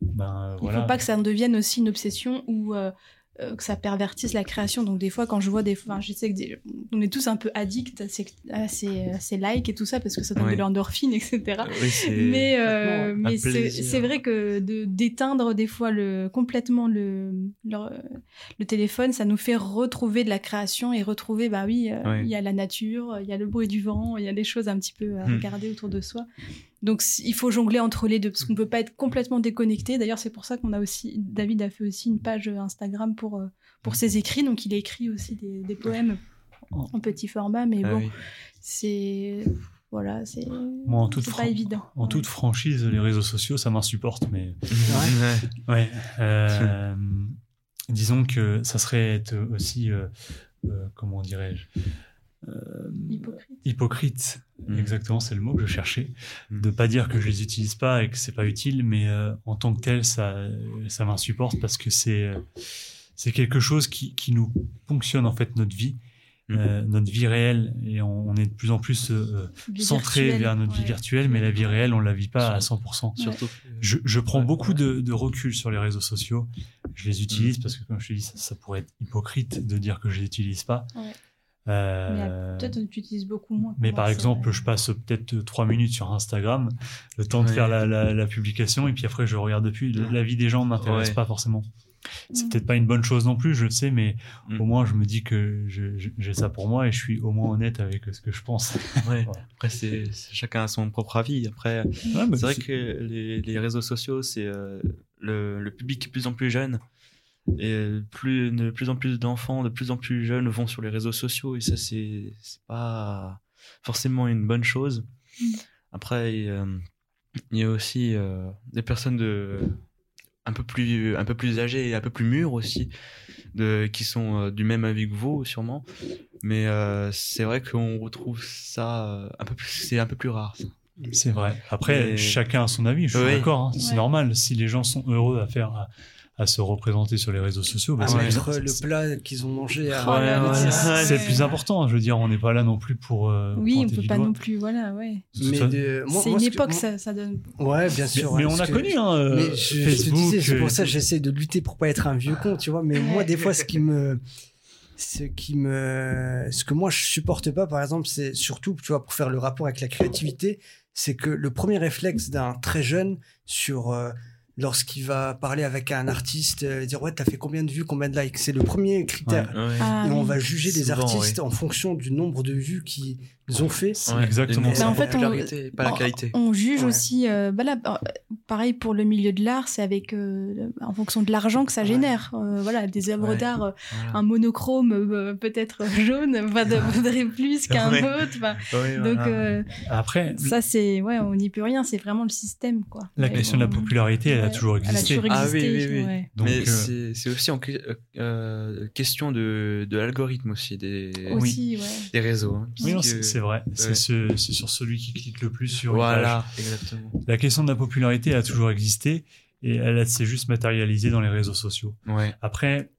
ben, Il ne faut pas que ça devienne aussi une obsession où euh, euh, que ça pervertisse la création. Donc des fois, quand je vois des, enfin, je sais que des- on est tous un peu addicts à ces, à ces, à ces likes et tout ça parce que ça donne Ouais. de l'endorphine, etc. Oui, c'est- Mais, euh, mais c'est vrai que de d'éteindre des fois le, complètement le, le, le téléphone, ça nous fait retrouver de la création et retrouver, bah oui, euh, Ouais. il y a la nature, il y a le bruit du vent, il y a des choses un petit peu à Hmm. regarder autour de soi. Donc il faut jongler entre les deux parce qu'on peut pas être complètement déconnecté. D'ailleurs, c'est pour ça qu'on a aussi, David a fait aussi une page Instagram pour, euh, pour ses écrits. Donc il écrit aussi des, des poèmes en, petit format, mais Ah bon, oui. c'est. Voilà, c'est pas évident. en Ouais. toute franchise, les réseaux sociaux, ça m'insupporte, mais Ouais. Ouais. euh, disons que ça serait être aussi, euh, euh, comment dirais-je, euh, Hypocrite. hypocrite. Mm. Exactement, c'est le mot que je cherchais. Mm. De pas dire que je les utilise pas et que c'est pas utile, mais euh, en tant que tel, ça, ça m'insupporte parce que c'est euh, c'est quelque chose qui, qui nous ponctionne en fait notre vie, euh, notre vie réelle, et on, on est de plus en plus euh, centré virtuelle, vers notre vie virtuelle, mais la vie réelle, on la vit pas à 100%. Surtout. Je, je prends Ouais, beaucoup ouais. de, de recul sur les réseaux sociaux. Je les utilise parce que, comme je te dis, ça, ça pourrait être hypocrite de dire que je les utilise pas. Euh, Mais peut-être on utilise beaucoup moins. mais par exemple, je passe peut-être trois minutes sur Instagram, le temps de faire la, la- la publication, et puis après je regarde depuis. La, vie des gens ne m'intéresse Ouais. pas forcément. C'est Mm. peut-être pas une bonne chose non plus, je le sais, mais Mm. au moins je me dis que j'ai ça pour moi et je suis au moins honnête avec ce que je pense. Ouais. Après, c'est chacun a son propre avis. Après, Ouais, c'est vrai que les, les réseaux sociaux, c'est euh, le, le public est de plus en plus jeune. Et euh, plus, de plus en plus d'enfants, de plus en plus jeunes vont sur les réseaux sociaux. Et ça, c'est c'est pas forcément une bonne chose. Mm. Après, il, euh, y a aussi euh, des personnes de un peu plus un peu plus âgées et un peu plus mûres aussi de qui sont euh, du même avis que vous sûrement mais euh, c'est vrai qu'on retrouve ça euh, un peu plus c'est un peu plus rare ça. C'est vrai. Après, chacun a son avis, je suis Oui. d'accord. hein. C'est Ouais. normal. Si les gens sont heureux à faire, à, se représenter sur les réseaux sociaux, bah, ouais. mettre c'est- le plat qu'ils ont mangé à Oh c'est- le plus important. Je veux dire, on n'est pas là non plus pour. euh, Oui, on pointer peut pas doigt. non plus, voilà, ouais. Mais de- C'est une que- époque, moi- ça, ça donne. ouais bien Mais, sûr mais ouais, on a connu, hein, euh, mais je, je te Facebook. disais, c'est euh, pour ça que j'essaie de lutter pour pas être un vieux con, tu vois. Mais moi, des fois, ce qui me, ce qui me, ce que moi je supporte pas, par exemple, c'est surtout, tu vois, pour faire le rapport avec la créativité, c'est que le premier réflexe d'un très jeune sur euh, lorsqu'il va parler avec un artiste, euh, dire ouais, t'as fait combien de vues, combien de likes, c'est le premier critère. Ouais. Ah, Et on va juger des artistes en fonction du nombre de vues qu'ils ont fait. C'est Ouais. exactement en la fait, on- popularité, pas la qualité. On juge Ouais. aussi, euh, bah là, euh, pareil pour le milieu de l'art, c'est avec euh, en fonction de l'argent que ça Ouais. génère. Euh, voilà, des œuvres Ouais. d'art, Voilà. un monochrome euh, peut-être jaune, vaudrait plus qu'un Ouais. autre. donc voilà. euh, Après, ça, c'est ouais, on n'y peut rien. C'est vraiment le système, quoi. la Ouais, question de la popularité, elle a toujours Elle a existé. toujours Ah oui, existé. oui, oui. ouais. Donc, mais euh, c'est aussi en que- question de, de l'algorithme aussi des, Aussi, ouais. des réseaux. hein, c'est vrai. C'est ce- sur celui qui clique le plus sur une page. Voilà, exactement. La question de la popularité a toujours existé et elle s'est juste matérialisée dans les réseaux sociaux. Ouais. Après,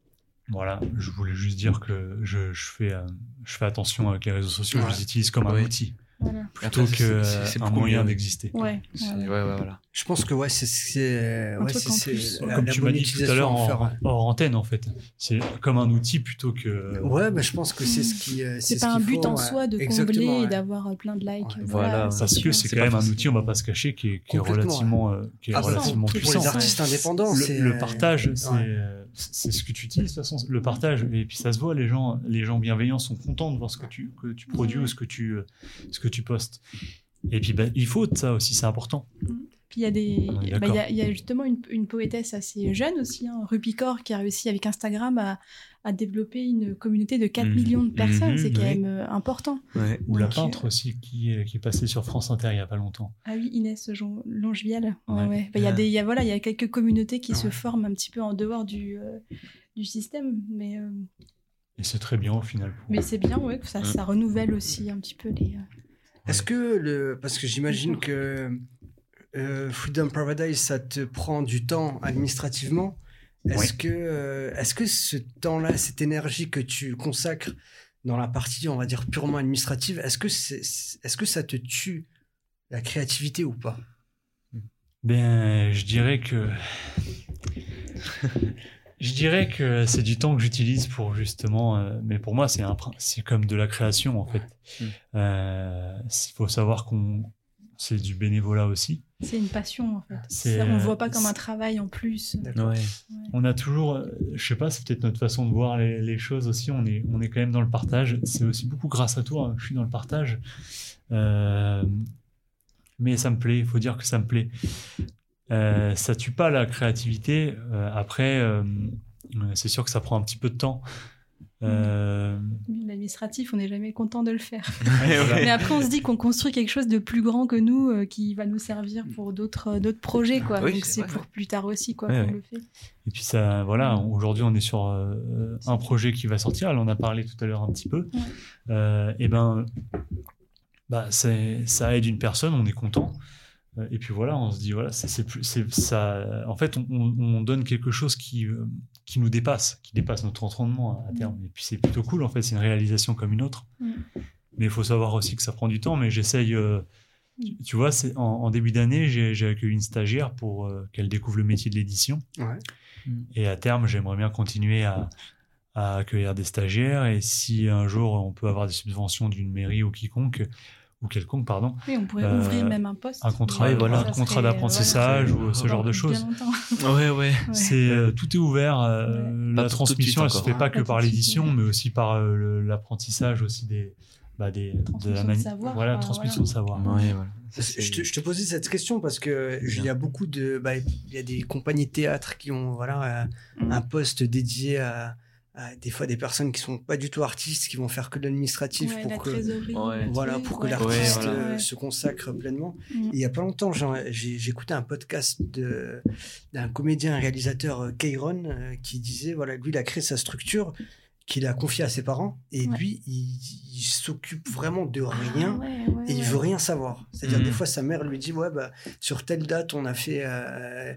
voilà, je voulais juste dire que je, je fais, euh, je fais attention avec les réseaux sociaux, Ouais. je les utilise comme un outil Voilà. plutôt c'est- euh, moyen d'exister. Ouais. Ouais, ouais, ouais. ouais, voilà. Je pense que ouais, c'est ouais, Comme la tu m'as dit tout à l'heure en, faire. hors antenne, en fait. C'est comme un outil plutôt que. Ouais, bah, je pense que c'est ce qui. euh, C'est ce pas un but faut, en ouais. soi de Exactement, combler et d'avoir euh, plein de likes. Voilà, Parce que c'est quand même un outil, on va pas se cacher, qui est, relativement, euh, qui est Ah, relativement pour Pour puissant. les artistes indépendants, le, euh, partage, c'est euh, c'est ce que tu utilises de toute façon. Le partage, et puis ça se voit, les gens, les gens bienveillants sont contents de voir ce que tu, que tu produis ou ce que tu, ce que tu postes. Et puis ben, il faut de ça aussi, c'est important. Puis il y a des, bah, il y, a, il y a justement une, une poétesse assez jeune aussi, hein, Rupicor, qui a réussi avec Instagram à, à développer une communauté de 4 Mhm. millions de personnes. Mhm, c'est quand oui. même euh, important. Ouais. Ou la peintre aussi qui est, qui est passée sur France Inter il y a pas longtemps. Ah oui, Inès Longevial. Ouais, Ouais. ouais. Bah, Il y a des, il y a, voilà, il y a quelques communautés qui se forment un petit peu en dehors du, euh, du système, mais, euh, Et c'est très bien au final. pour- mais c'est bien, que ça, ça renouvelle aussi un petit peu les. euh, Est-ce que le. Parce que j'imagine que euh, Freedom Paradise, ça te prend du temps administrativement? Est-ce que, euh, est-ce que ce temps-là, cette énergie que tu consacres dans la partie, on va dire, purement administrative, est-ce que, c'est, est-ce que ça te tue la créativité ou pas? Ben, je dirais que Je dirais que c'est du temps que j'utilise pour justement, euh, mais pour moi c'est un, c'est comme de la création en fait. Euh, Il faut savoir qu'on, c'est du bénévolat aussi. C'est une passion en fait. C'est, on ne euh, voit pas comme un travail en plus. Ouais. On a toujours, euh, je sais pas, c'est peut-être notre façon de voir les, les choses aussi. On est, on est quand même dans le partage. C'est aussi beaucoup grâce à toi hein, que je suis dans le partage. Euh, mais ça me plaît. Il faut dire que ça me plaît. Euh, ça tue pas la créativité. Euh, après, euh, c'est sûr que ça prend un petit peu de temps. Euh, L'administratif, on n'est jamais content de le faire. Mais après, on se dit qu'on construit quelque chose de plus grand que nous, euh, qui va nous servir pour d'autres euh, d'autres projets, quoi. Oui, Donc c'est pour plus tard aussi, quoi, Ouais, qu'on ouais. le fait. Et puis ça, voilà, aujourd'hui on est sur euh, un projet qui va sortir. Elle en a parlé tout à l'heure un petit peu. Ouais. Euh, et ben, bah c'est, ça aide une personne, on est content. Et puis voilà, on se dit voilà, c'est, c'est plus, c'est ça. En fait, on, on- on donne quelque chose qui euh, qui nous dépasse, qui dépasse notre entendement à, à terme. Et puis c'est plutôt cool. En fait, c'est une réalisation comme une autre. Mm. Mais il faut savoir aussi que ça prend du temps. Mais j'essaye. euh, tu- tu vois, c'est en, en début d'année, j'ai, accueilli une stagiaire pour euh, qu'elle découvre le métier de l'édition. Ouais. Et à terme, j'aimerais bien continuer à, à accueillir des stagiaires. Et si un jour on peut avoir des subventions d'une mairie ou quiconque, ou quelconque, pardon, Oui, on pourrait Euh, ouvrir même un poste. un contrat, voilà. un contrat d'apprentissage ou ce genre de choses. Ouais, ouais. Ouais. C'est euh, tout est ouvert. euh, La de transmission, elle se fait pas que Pas par de l'édition, mais aussi par euh, l'apprentissage aussi des, bah, des de la de mani- savoir, Voilà, transmission de savoir. Ouais, voilà. Ça, Je te, je te posais cette question parce que il y a beaucoup de, bah, il y a des compagnies de théâtre qui ont voilà euh, Mm. un poste dédié à, à des fois des personnes qui sont pas du tout artistes, qui vont faire que de l'administratif Ouais, pour la que. Ouais. voilà pour que ouais. l'artiste Ouais, voilà. euh, Ouais. se consacre pleinement. Mm. Et il y a pas longtemps, j'en- j'ai j'ai écouté un podcast de d'un comédien et réalisateur euh, Kairon euh, qui disait voilà lui il a créé sa structure qu'il a confiée à ses parents et Ouais. lui il, il s'occupe vraiment de Ah, rien ouais, ouais, et il veut rien savoir. C'est-à-dire, Mhm. des fois, sa mère lui dit Ouais, bah, sur telle date, on a fait. euh,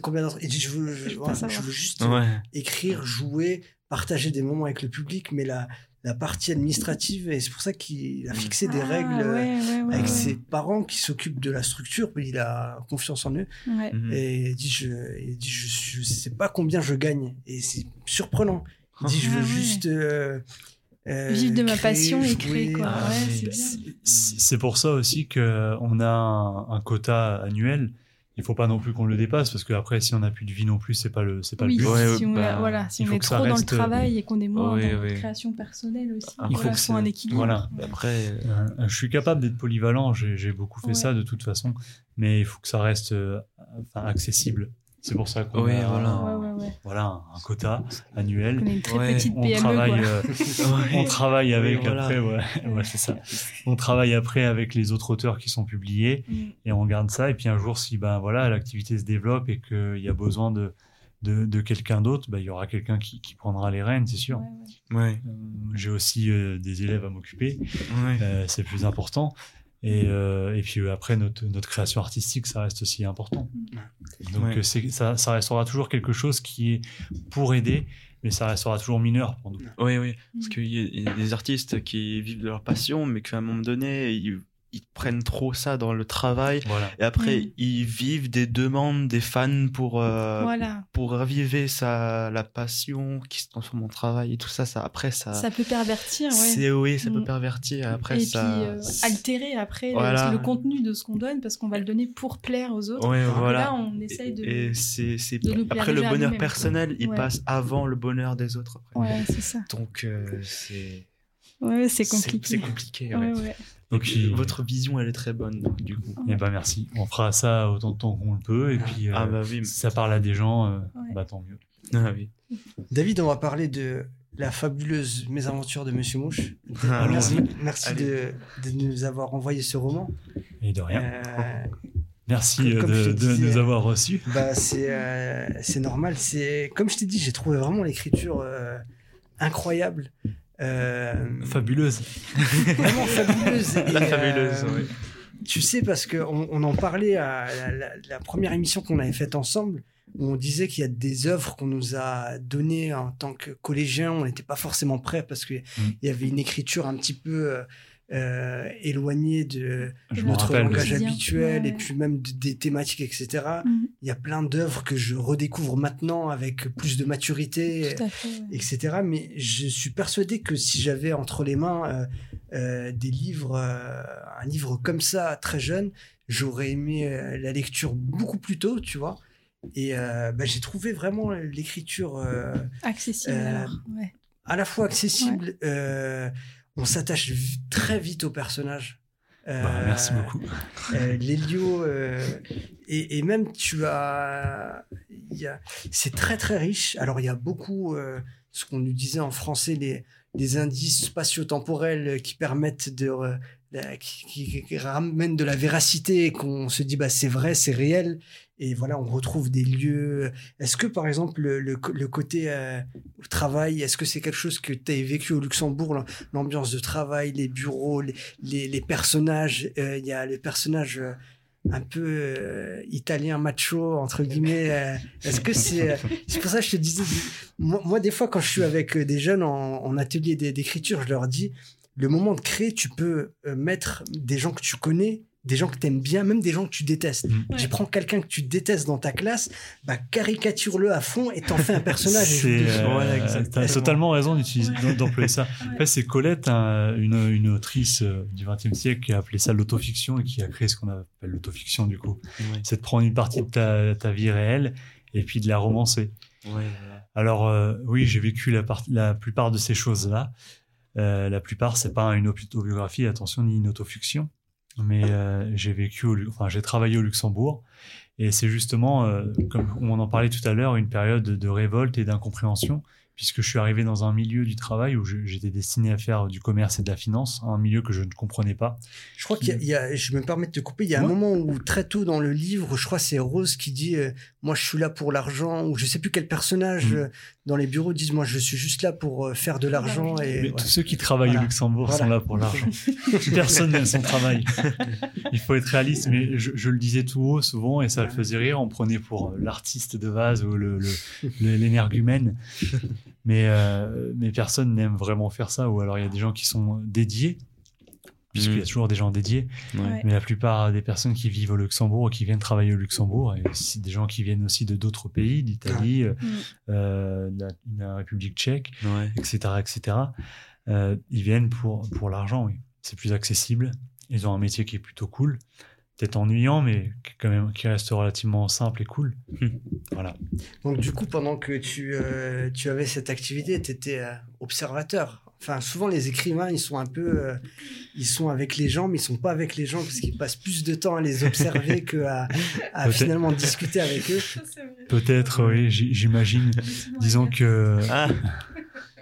combien d'entre. Il dit Je veux, je, Je veux je juste Ouais. écrire, jouer, partager des moments avec le public, mais la, la partie administrative, et c'est pour ça qu'il a fixé des Ah, règles euh, ouais, ouais, ouais, avec ouais. ses parents qui s'occupent de la structure, mais il a confiance en eux. Ouais. Mhm. Et il dit Je, il dit, je, je sais pas combien je gagne. Et c'est surprenant. Il dit Je veux Ah ouais. juste. euh, euh, Vivre de ma créer, passion et jouer. créer, quoi. Ah, ouais, c'est pour ça aussi qu'on a un, un quota annuel. Il faut pas non plus qu'on le dépasse parce que après, si on n'a plus de vie non plus, c'est pas le, c'est pas oui, le but. Ouais, si on, bah, voilà, si on est trop dans le reste- travail et qu'on est moins Oui, dans oui. la création personnelle aussi, Il faut faut, un équilibre. voilà. Ouais. Après, Euh, je suis capable d'être polyvalent, j'ai j'ai beaucoup fait Ouais. ça de toute façon, mais il faut que ça reste euh, enfin, accessible. C'est pour ça qu'on a voilà. un, Ouais, ouais, ouais. voilà, un, un quota On annuel. une très On travaille, euh, on travaille avec voilà. après, ouais, ouais, c'est ça. On travaille après avec les autres auteurs qui sont publiés Mm. et on garde ça. Et puis un jour, si ben voilà, l'activité se développe et qu'il y a besoin de de, de quelqu'un d'autre, ben, il y aura quelqu'un qui, qui prendra les rênes, c'est sûr. Ouais, ouais. ouais. Euh, J'ai aussi euh, des élèves à m'occuper. Ouais. Euh, c'est plus important. Et, euh, et puis euh, après, notre, notre création artistique, ça reste aussi important. Donc Ouais. euh, c'est- ça, ça restera toujours quelque chose qui est pour aider, mais ça restera toujours mineur pour nous. Oui, oui. Parce Mm. qu'il y y a des artistes qui vivent de leur passion, mais qu'à un moment donné, ils, ils prennent trop ça dans le travail. Voilà. Et après, Mm. ils vivent des demandes des fans pour, euh, Voilà, pour raviver sa, la passion qui se transforme en travail et tout ça. ça après, ça. ça peut pervertir, ouais. c'est oui, ça peut Mm. pervertir. Après, et ça. puis euh, altérer après le- Voilà. le, contenu de ce qu'on donne parce qu'on va le donner pour plaire aux autres. Ouais, voilà. Là, on essaye de. Et c'est, c'est... de nous plaire après le bonheur personnel, il Ouais. passe avant le bonheur des autres. Après. Ouais, c'est ça. Donc euh, c'est Ouais, c'est c'est compliqué. c'est compliqué. Ouais, ouais. ouais. Donc, votre vision, elle est très bonne, du coup. Eh ben merci. On fera ça autant de temps qu'on le peut. Et puis, euh, Ah bah oui. si ça parle à des gens, euh, Ouais. bah tant mieux. Ah oui. David, on va parler de la fabuleuse mésaventure de Monsieur Mouche. Ah, merci de, de nous avoir envoyé ce roman. Et de rien. Euh, Merci comme- comme je de, te de disais, nous avoir reçus. bah, c'est euh, c'est normal. C'est Comme je t'ai dit, j'ai trouvé vraiment l'écriture euh, incroyable. Euh, Fabuleuse. vraiment fabuleuse. Et, La fabuleuse, euh, oui. Tu sais, parce qu'on on en parlait à la, la- la première émission qu'on avait faite ensemble, où on disait qu'il y a des œuvres qu'on nous a données en tant que collégiens, on n'était pas forcément prêts parce qu'il Mm. y avait une écriture un petit peu euh, éloigné de Je notre langage Quotidien. habituel Ouais, et puis même des thématiques, etc. Mhm. Il y a plein d'œuvres que je redécouvre maintenant avec plus de maturité, fait. ouais. etc. Mais je suis persuadé que si j'avais entre les mains euh, euh, des livres, euh, un livre comme ça, très jeune, j'aurais aimé euh, la lecture beaucoup plus tôt, tu vois. Et euh, bah, j'ai trouvé vraiment l'écriture euh, Accessible Euh, alors. Ouais. à la fois accessible, euh, on s'attache très vite au personnage. Euh, Bah, merci beaucoup. euh, L'Élio, euh, et, et même tu as, c'est très très riche. Alors il y a beaucoup, euh, ce qu'on nous disait en français, les, les indices spatio-temporels qui permettent de, euh, qui, ramènent de la véracité et qu'on se dit bah c'est vrai, c'est réel. Et voilà, on retrouve des lieux. Est-ce que par exemple le, le côté euh, travail, est-ce que c'est quelque chose que tu as vécu au Luxembourg, l'am- l'ambiance de travail, les bureaux, les, les, les personnages euh, Il y a le personnage euh, un peu euh, italien macho entre guillemets. euh, est-ce que c'est euh, c'est pour ça que je te disais moi, des fois quand je suis avec euh, des jeunes en, en atelier d'é- d'écriture, je leur dis le moment de créer, tu peux euh, mettre des gens que tu connais, des gens que tu aimes bien, même des gens que tu détestes. Mm. Tu prends quelqu'un que tu détestes dans ta classe, bah caricature-le à fond et t'en fais un personnage. C'est, euh, t'as totalement raison d'utiliser, d'employer ça. Après, c'est Colette, un- une, une autrice euh, du XXe siècle, qui a appelé ça l'autofiction et qui a créé ce qu'on appelle l'autofiction, du coup. Ouais. C'est de prendre une partie de ta, ta vie réelle et puis de la romancer. Ouais, voilà. Alors, euh, oui, j'ai vécu la, part- la plupart de ces choses-là. Euh, la plupart, c'est pas une autobiographie, attention, ni une autofiction. Mais euh, j'ai vécu, au enfin, j'ai travaillé au Luxembourg. Et c'est justement, euh, comme on en parlait tout à l'heure, une période de révolte et d'incompréhension, puisque je suis arrivé dans un milieu du travail où j'étais destiné à faire du commerce et de la finance, un milieu que je ne comprenais pas. Je crois qu'il y a- il y a, je me permets de te couper, il y a un moment où très tôt dans le livre, je crois que c'est Rose qui dit euh, moi je suis là pour l'argent ou je sais plus quel personnage Mm. euh, dans les bureaux disent moi je suis juste là pour euh, faire de l'argent et Mais ouais. tous ceux qui travaillent Voilà. au Luxembourg Voilà. sont là pour l'argent. Personne n'aime son travail. Il faut être réaliste, mais je, je le disais tout haut souvent et ça le faisait rire. On prenait pour l'artiste de vase ou le- le- le- l'énergumène. Mais, euh, mais personne n'aime vraiment faire ça. Ou alors il y a des gens qui sont dédiés, puisqu'il y a Mm. toujours des gens dédiés. Ouais. Ouais. Mais la plupart des personnes qui vivent au Luxembourg et qui viennent travailler au Luxembourg, et c'est des gens qui viennent aussi de d'autres pays, d'Italie, euh, Mm. euh, de, la, de la République tchèque Ouais. etc., etc. Euh, ils viennent pour, pour l'argent, oui. C'est plus accessible. Ils ont un métier qui est plutôt cool. Peut-être ennuyant, mais qui, quand même, qui reste relativement simple et cool. voilà. donc du coup pendant que tu euh, tu avais cette activité tu étais observateur enfin souvent les écrivains ils sont un peu euh, ils sont avec les gens mais ils sont pas avec les gens parce qu'ils passent plus de temps à les observer que à, finalement discuter avec eux Peut-être, oui, j'imagine. Disons que. Ah,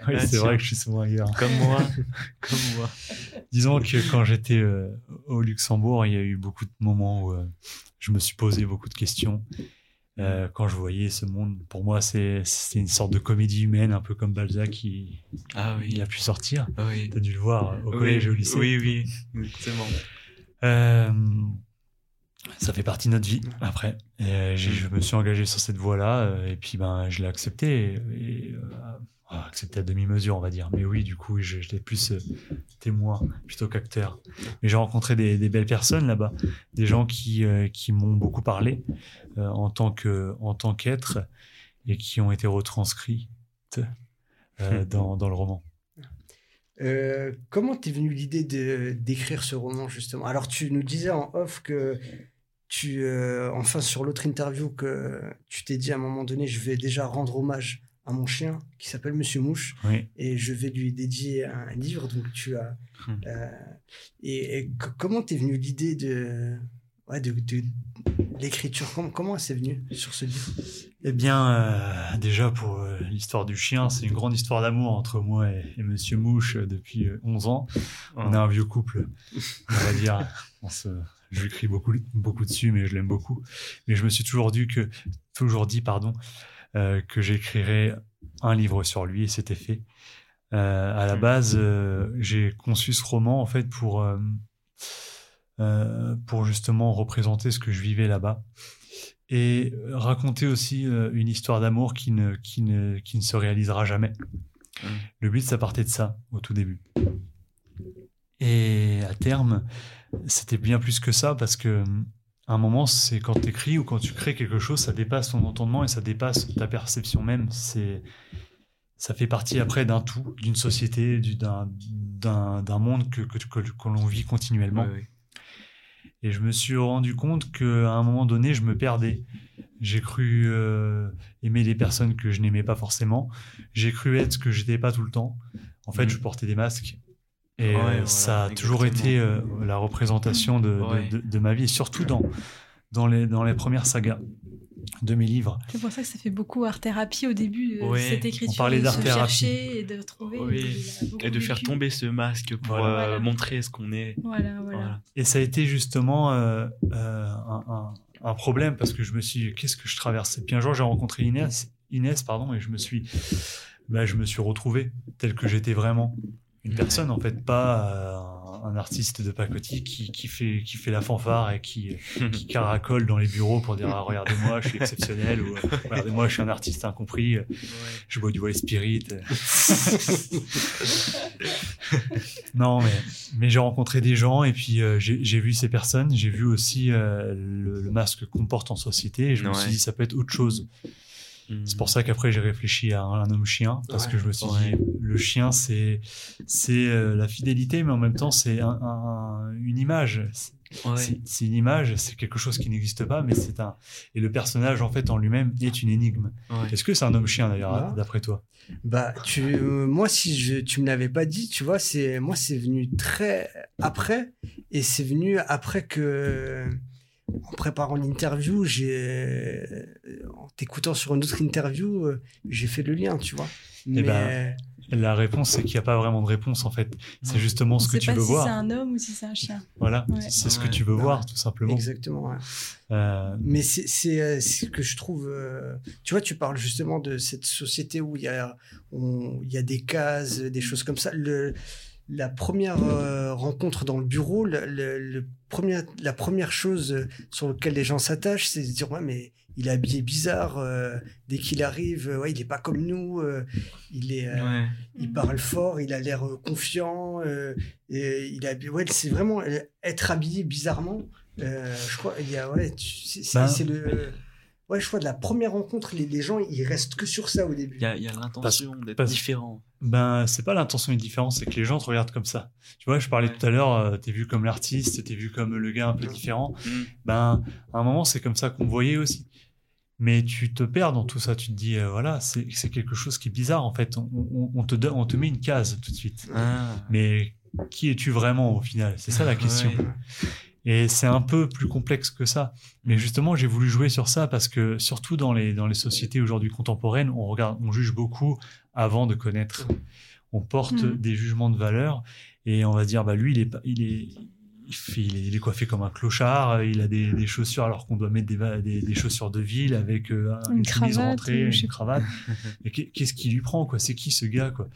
Oui, Ah, c'est vrai que je suis souvent ailleurs. comme moi. comme moi. Disons que quand j'étais euh, au Luxembourg, il y a eu beaucoup de moments où euh, je me suis posé beaucoup de questions. Euh, quand je voyais ce monde, pour moi, c'est une sorte de comédie humaine, un peu comme Balzac qui Ah oui. il a pu sortir. Ah oui. T'as dû le voir au Oui, collège et au lycée. Oui, oui. Exactement. Ça fait partie de notre vie après. Et, j'ai- je me suis engagé sur cette voie-là et puis ben je l'ai accepté et, et, accepté à demi-mesure on va dire. Mais oui, du coup je- j'étais plus euh, témoin plutôt qu'acteur. Mais j'ai rencontré des, des belles personnes là-bas, des gens qui euh, qui m'ont beaucoup parlé euh, en tant que en tant qu'être et qui ont été retranscrits euh, dans, dans le roman. Comment t'es venue l'idée de d'écrire ce roman justement? Alors tu nous disais en off que tu, enfin sur l'autre interview que tu t'es dit à un moment donné, je vais déjà rendre hommage à mon chien qui s'appelle Monsieur Mouche Oui. et je vais lui dédier un livre. Donc tu as Hmm. euh, et, et c- comment t'es venue l'idée de ouais, de, de l'écriture? Comment comment c'est venu sur ce livre? Eh bien, euh, déjà pour euh, l'histoire du chien, c'est une grande histoire d'amour entre moi et, et Monsieur Mouche depuis euh, 11 ans. On est un vieux couple, on va dire. On se, je lui crie beaucoup, beaucoup dessus, mais je l'aime beaucoup. Mais je me suis toujours dit que, toujours dit, pardon, euh, que j'écrirais un livre sur lui et c'était fait. Euh, à la base, euh, j'ai conçu ce roman en fait pour pour justement représenter ce que je vivais là-bas et raconter aussi une histoire d'amour qui ne, qui, ne, qui ne se réalisera jamais. Mm. Le but, ça partait de ça au tout début. Et à terme, c'était bien plus que ça parce que à un moment, c'est quand tu écris ou quand tu crées quelque chose, ça dépasse ton entendement et ça dépasse ta perception même. C'est ça fait partie après d'un tout, d'une société, du- d'un d'un monde que, que, que, que l'on vit continuellement. Et je me suis rendu compte qu'à un moment donné, je me perdais. J'ai cru euh, aimer des personnes que je n'aimais pas forcément. J'ai cru être ce que j'étais pas tout le temps. En fait, Mhm. je portais des masques. Et Ouais, euh, voilà, ça a toujours exactement. été euh, la représentation de, de- Ouais. de, de ma vie, et surtout dans, dans, les, dans les premières sagas de mes livres. C'est pour ça que ça fait beaucoup art-thérapie au début, euh, Ouais, cette on écriture. parlait de se d'art-thérapie. chercher et de trouver. Oui, beaucoup Et de faire vécu. tomber ce masque pour Voilà. euh, Voilà. montrer ce qu'on est. Voilà, voilà. Voilà. Et ça a été justement euh, euh, un, un- un problème parce que je me suis dit, qu'est-ce que je traverse? Et puis un jour, j'ai rencontré Inès, Inès pardon, et je me suis, bah, je me suis retrouvé tel que j'étais vraiment. Une personne, en fait, pas euh, un, un artiste de pacotille qui, qui, fait, qui fait la fanfare et qui, qui caracole dans les bureaux pour dire ah, regardez-moi, je suis exceptionnel ou euh, regardez-moi, je suis un artiste incompris, euh, je bois du Wild Spirit. non, mais, mais j'ai rencontré des gens et puis euh, j'ai vu ces personnes. J'ai vu aussi euh, le, le masque qu'on porte en société et je me suis dit ça peut être autre chose. C'est pour ça qu'après j'ai réfléchi à un, un homme chien parce Ouais. que je me suis dit le chien c'est c'est euh, la fidélité mais en même temps c'est un- un- une image. C'est- Ouais. C'est c'est une image, c'est quelque chose qui n'existe pas, mais c'est un. Et le personnage, en fait, en lui-même, est une énigme. Ouais. Est-ce que c'est un homme-chien, d'ailleurs, Ouais. d'après toi? Bah, tu, euh, moi, si je, tu me l'avais pas dit, tu vois, c'est, moi, c'est venu très après, et c'est venu après que, en préparant l'interview, j'ai, euh, en t'écoutant sur une autre interview, euh, j'ai fait le lien, tu vois. Mais, ben, La réponse, c'est qu'il n'y a pas vraiment de réponse, en fait. C'est justement On ce que tu pas veux si voir. c'est un homme ou si c'est un chien. Voilà, Ouais. c'est ce que tu veux Ouais. voir, tout simplement. exactement. ouais. Euh, Mais c'est c'est, euh, ce que je trouve. euh, tu vois, tu parles justement de cette société où il y a, on- il y a des cases, des choses comme ça. Le, la première euh, rencontre dans le bureau, le, le- le premier, la première chose sur laquelle les gens s'attachent, c'est de se dire ouais, mais il est habillé bizarre. euh, dès qu'il arrive, euh, ouais, il est pas comme nous. il est. Ouais. il parle fort, il a l'air confiant, et il a, ouais, c'est vraiment être habillé bizarrement. je crois, il y a, ouais, c'est Ben- c'est le, ouais, je crois de la première rencontre, les, les gens, ils restent que sur ça au début. Il y a, y a l'intention d'être différent. ben, c'est pas l'intention est différente, c'est que les gens te regardent comme ça. Tu vois, je parlais Ouais. tout à l'heure, euh, t'es vu comme l'artiste, t'es vu comme le gars un peu différent. Mm. Ben, à un moment, c'est comme ça qu'on voyait aussi. Mais tu te perds dans tout ça. Tu te dis, euh, voilà, c'est c'est quelque chose qui est bizarre, en fait. On, on- on te, donne- on te met une case tout de suite. Ah. Mais qui es-tu vraiment au final? C'est ça la question. Ouais. Et c'est un peu plus complexe que ça. Mais justement, j'ai voulu jouer sur ça parce que, surtout dans les, dans les sociétés aujourd'hui contemporaines, on, regarde, on juge beaucoup avant de connaître. On porte Mhm. des jugements de valeur et on va dire, bah, lui, il est, pas- il est, il, fait- il est, il est coiffé comme un clochard, il a des, des chaussures alors qu'on doit mettre des, va- des, des chaussures de ville avec euh, Une une, chemise rentrée, une cravate. Qu'est-ce qui lui prend, quoi? C'est qui ce gars, quoi?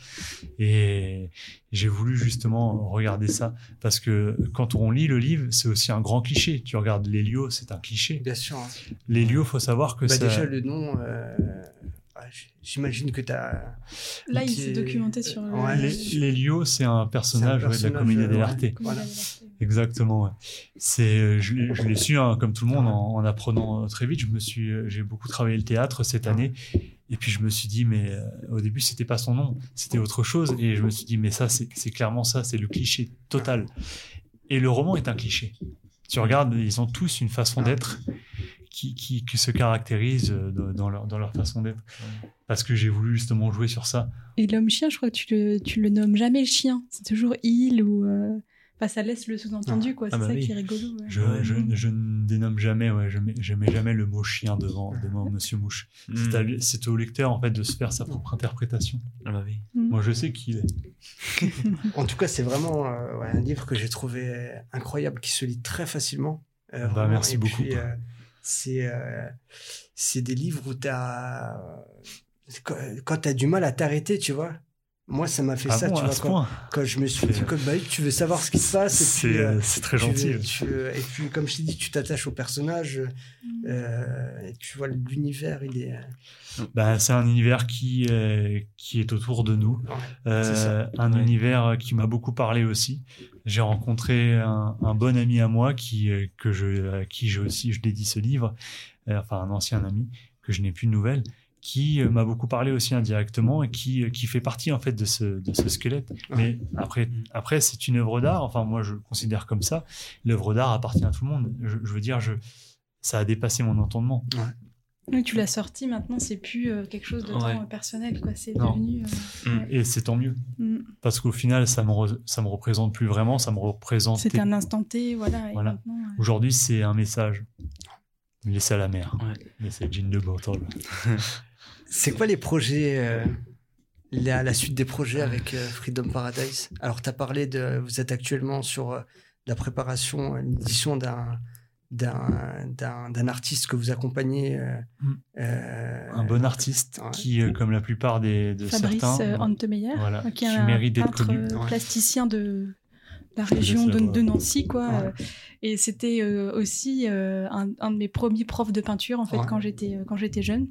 Et j'ai voulu justement regarder ça parce que quand on lit le livre, c'est aussi un grand cliché. Tu regardes l'Hélio, c'est un cliché. Bien sûr. hein. L'Hélio, faut savoir que Bah, ça. déjà le nom, euh, j- j'imagine que t'as. Là, il s'est documenté sur le. Ouais. L'Hélio, c'est un personnage, ouais, de la comédie euh, dell'arte. Voilà. Exactement. C'est, euh, je l'ai su hein, comme tout le monde en, en apprenant euh, très vite. Je me suis, euh, j'ai beaucoup travaillé le théâtre cette année, et puis je me suis dit, mais au début c'était pas son nom, c'était autre chose, et je me suis dit, mais ça c'est clairement ça, c'est le cliché total. Et le roman est un cliché. Tu regardes, ils ont tous une façon d'être qui, qui, se caractérise dans leur, dans leur façon d'être. Parce que j'ai voulu justement jouer sur ça. Et l'homme-chien, je crois que tu le, le nommes jamais le chien. C'est toujours il ou. Enfin, ça laisse le sous-entendu, quoi. C'est Ah bah ça oui. qui est rigolo. ouais. Je, je, je ne dénomme jamais, ouais, je, mets, je mets jamais le mot chien devant, devant Monsieur Mouche. Mm. C'est à- C'est au lecteur en fait de se faire sa propre interprétation. Ah bah oui. Mm. Moi je sais qui il est. En tout cas, c'est vraiment euh, ouais, un livre que j'ai trouvé incroyable, qui se lit très facilement. euh, Bah, merci Et beaucoup. euh, c'est euh, c'est des livres où t'as quand, quand t'as du mal à t'arrêter, tu vois. Moi, ça m'a fait Ah ça, bon, tu à vois. ce Quand, point quand je me suis dit, comme bah, tu veux savoir ce qui se passe, C'est euh, euh, c'est très tu- gentil. tu- et puis, comme je t'ai dit, tu t'attaches au personnage. Euh, et tu vois, l'univers, il est. euh, Bah, c'est un univers qui, euh, qui est autour de nous. ouais, Euh, C'est ça. un Ouais. univers qui m'a beaucoup parlé aussi. J'ai rencontré un, un bon ami à moi qui, euh, que je, à qui je aussi je dédie ce livre, euh, enfin un ancien ami que je n'ai plus de nouvelles, qui euh, m'a beaucoup parlé aussi indirectement et qui, euh, qui fait partie en fait de ce, de ce squelette. Mais après, après c'est une œuvre d'art. Enfin moi je le considère comme ça. L'œuvre d'art appartient à tout le monde. Je, je veux dire, je, ça a dépassé mon entendement. Oui, tu l'as sorti maintenant, c'est plus euh, quelque chose de Ouais. euh, personnel, quoi. C'est devenu. euh, Mm. ouais. Et c'est tant mieux Mm. parce qu'au final ça me re- ça me représente plus vraiment. Ça me représente C'était un instant T, voilà. Et Voilà. Aujourd'hui, c'est un message. Laissez à la mer. Ouais. Laissez Jean de Bortol. C'est quoi les projets, euh, la, la suite des projets avec euh, Freedom Paradise? Alors, tu as parlé de. Vous êtes actuellement sur euh, la préparation, une édition d'un. D'un, d'un, d'un artiste que vous accompagnez. euh, Mm. Un bon artiste ouais. qui, euh, comme la plupart des, de Fabrice certains, Antemeyer, voilà, qui est qui un mérite d'être peintre plasticien de la région de, Nancy, quoi. Ouais. et c'était euh, aussi euh, un, un de mes premiers profs de peinture, en fait, Ouais. quand j'étais quand j'étais jeune.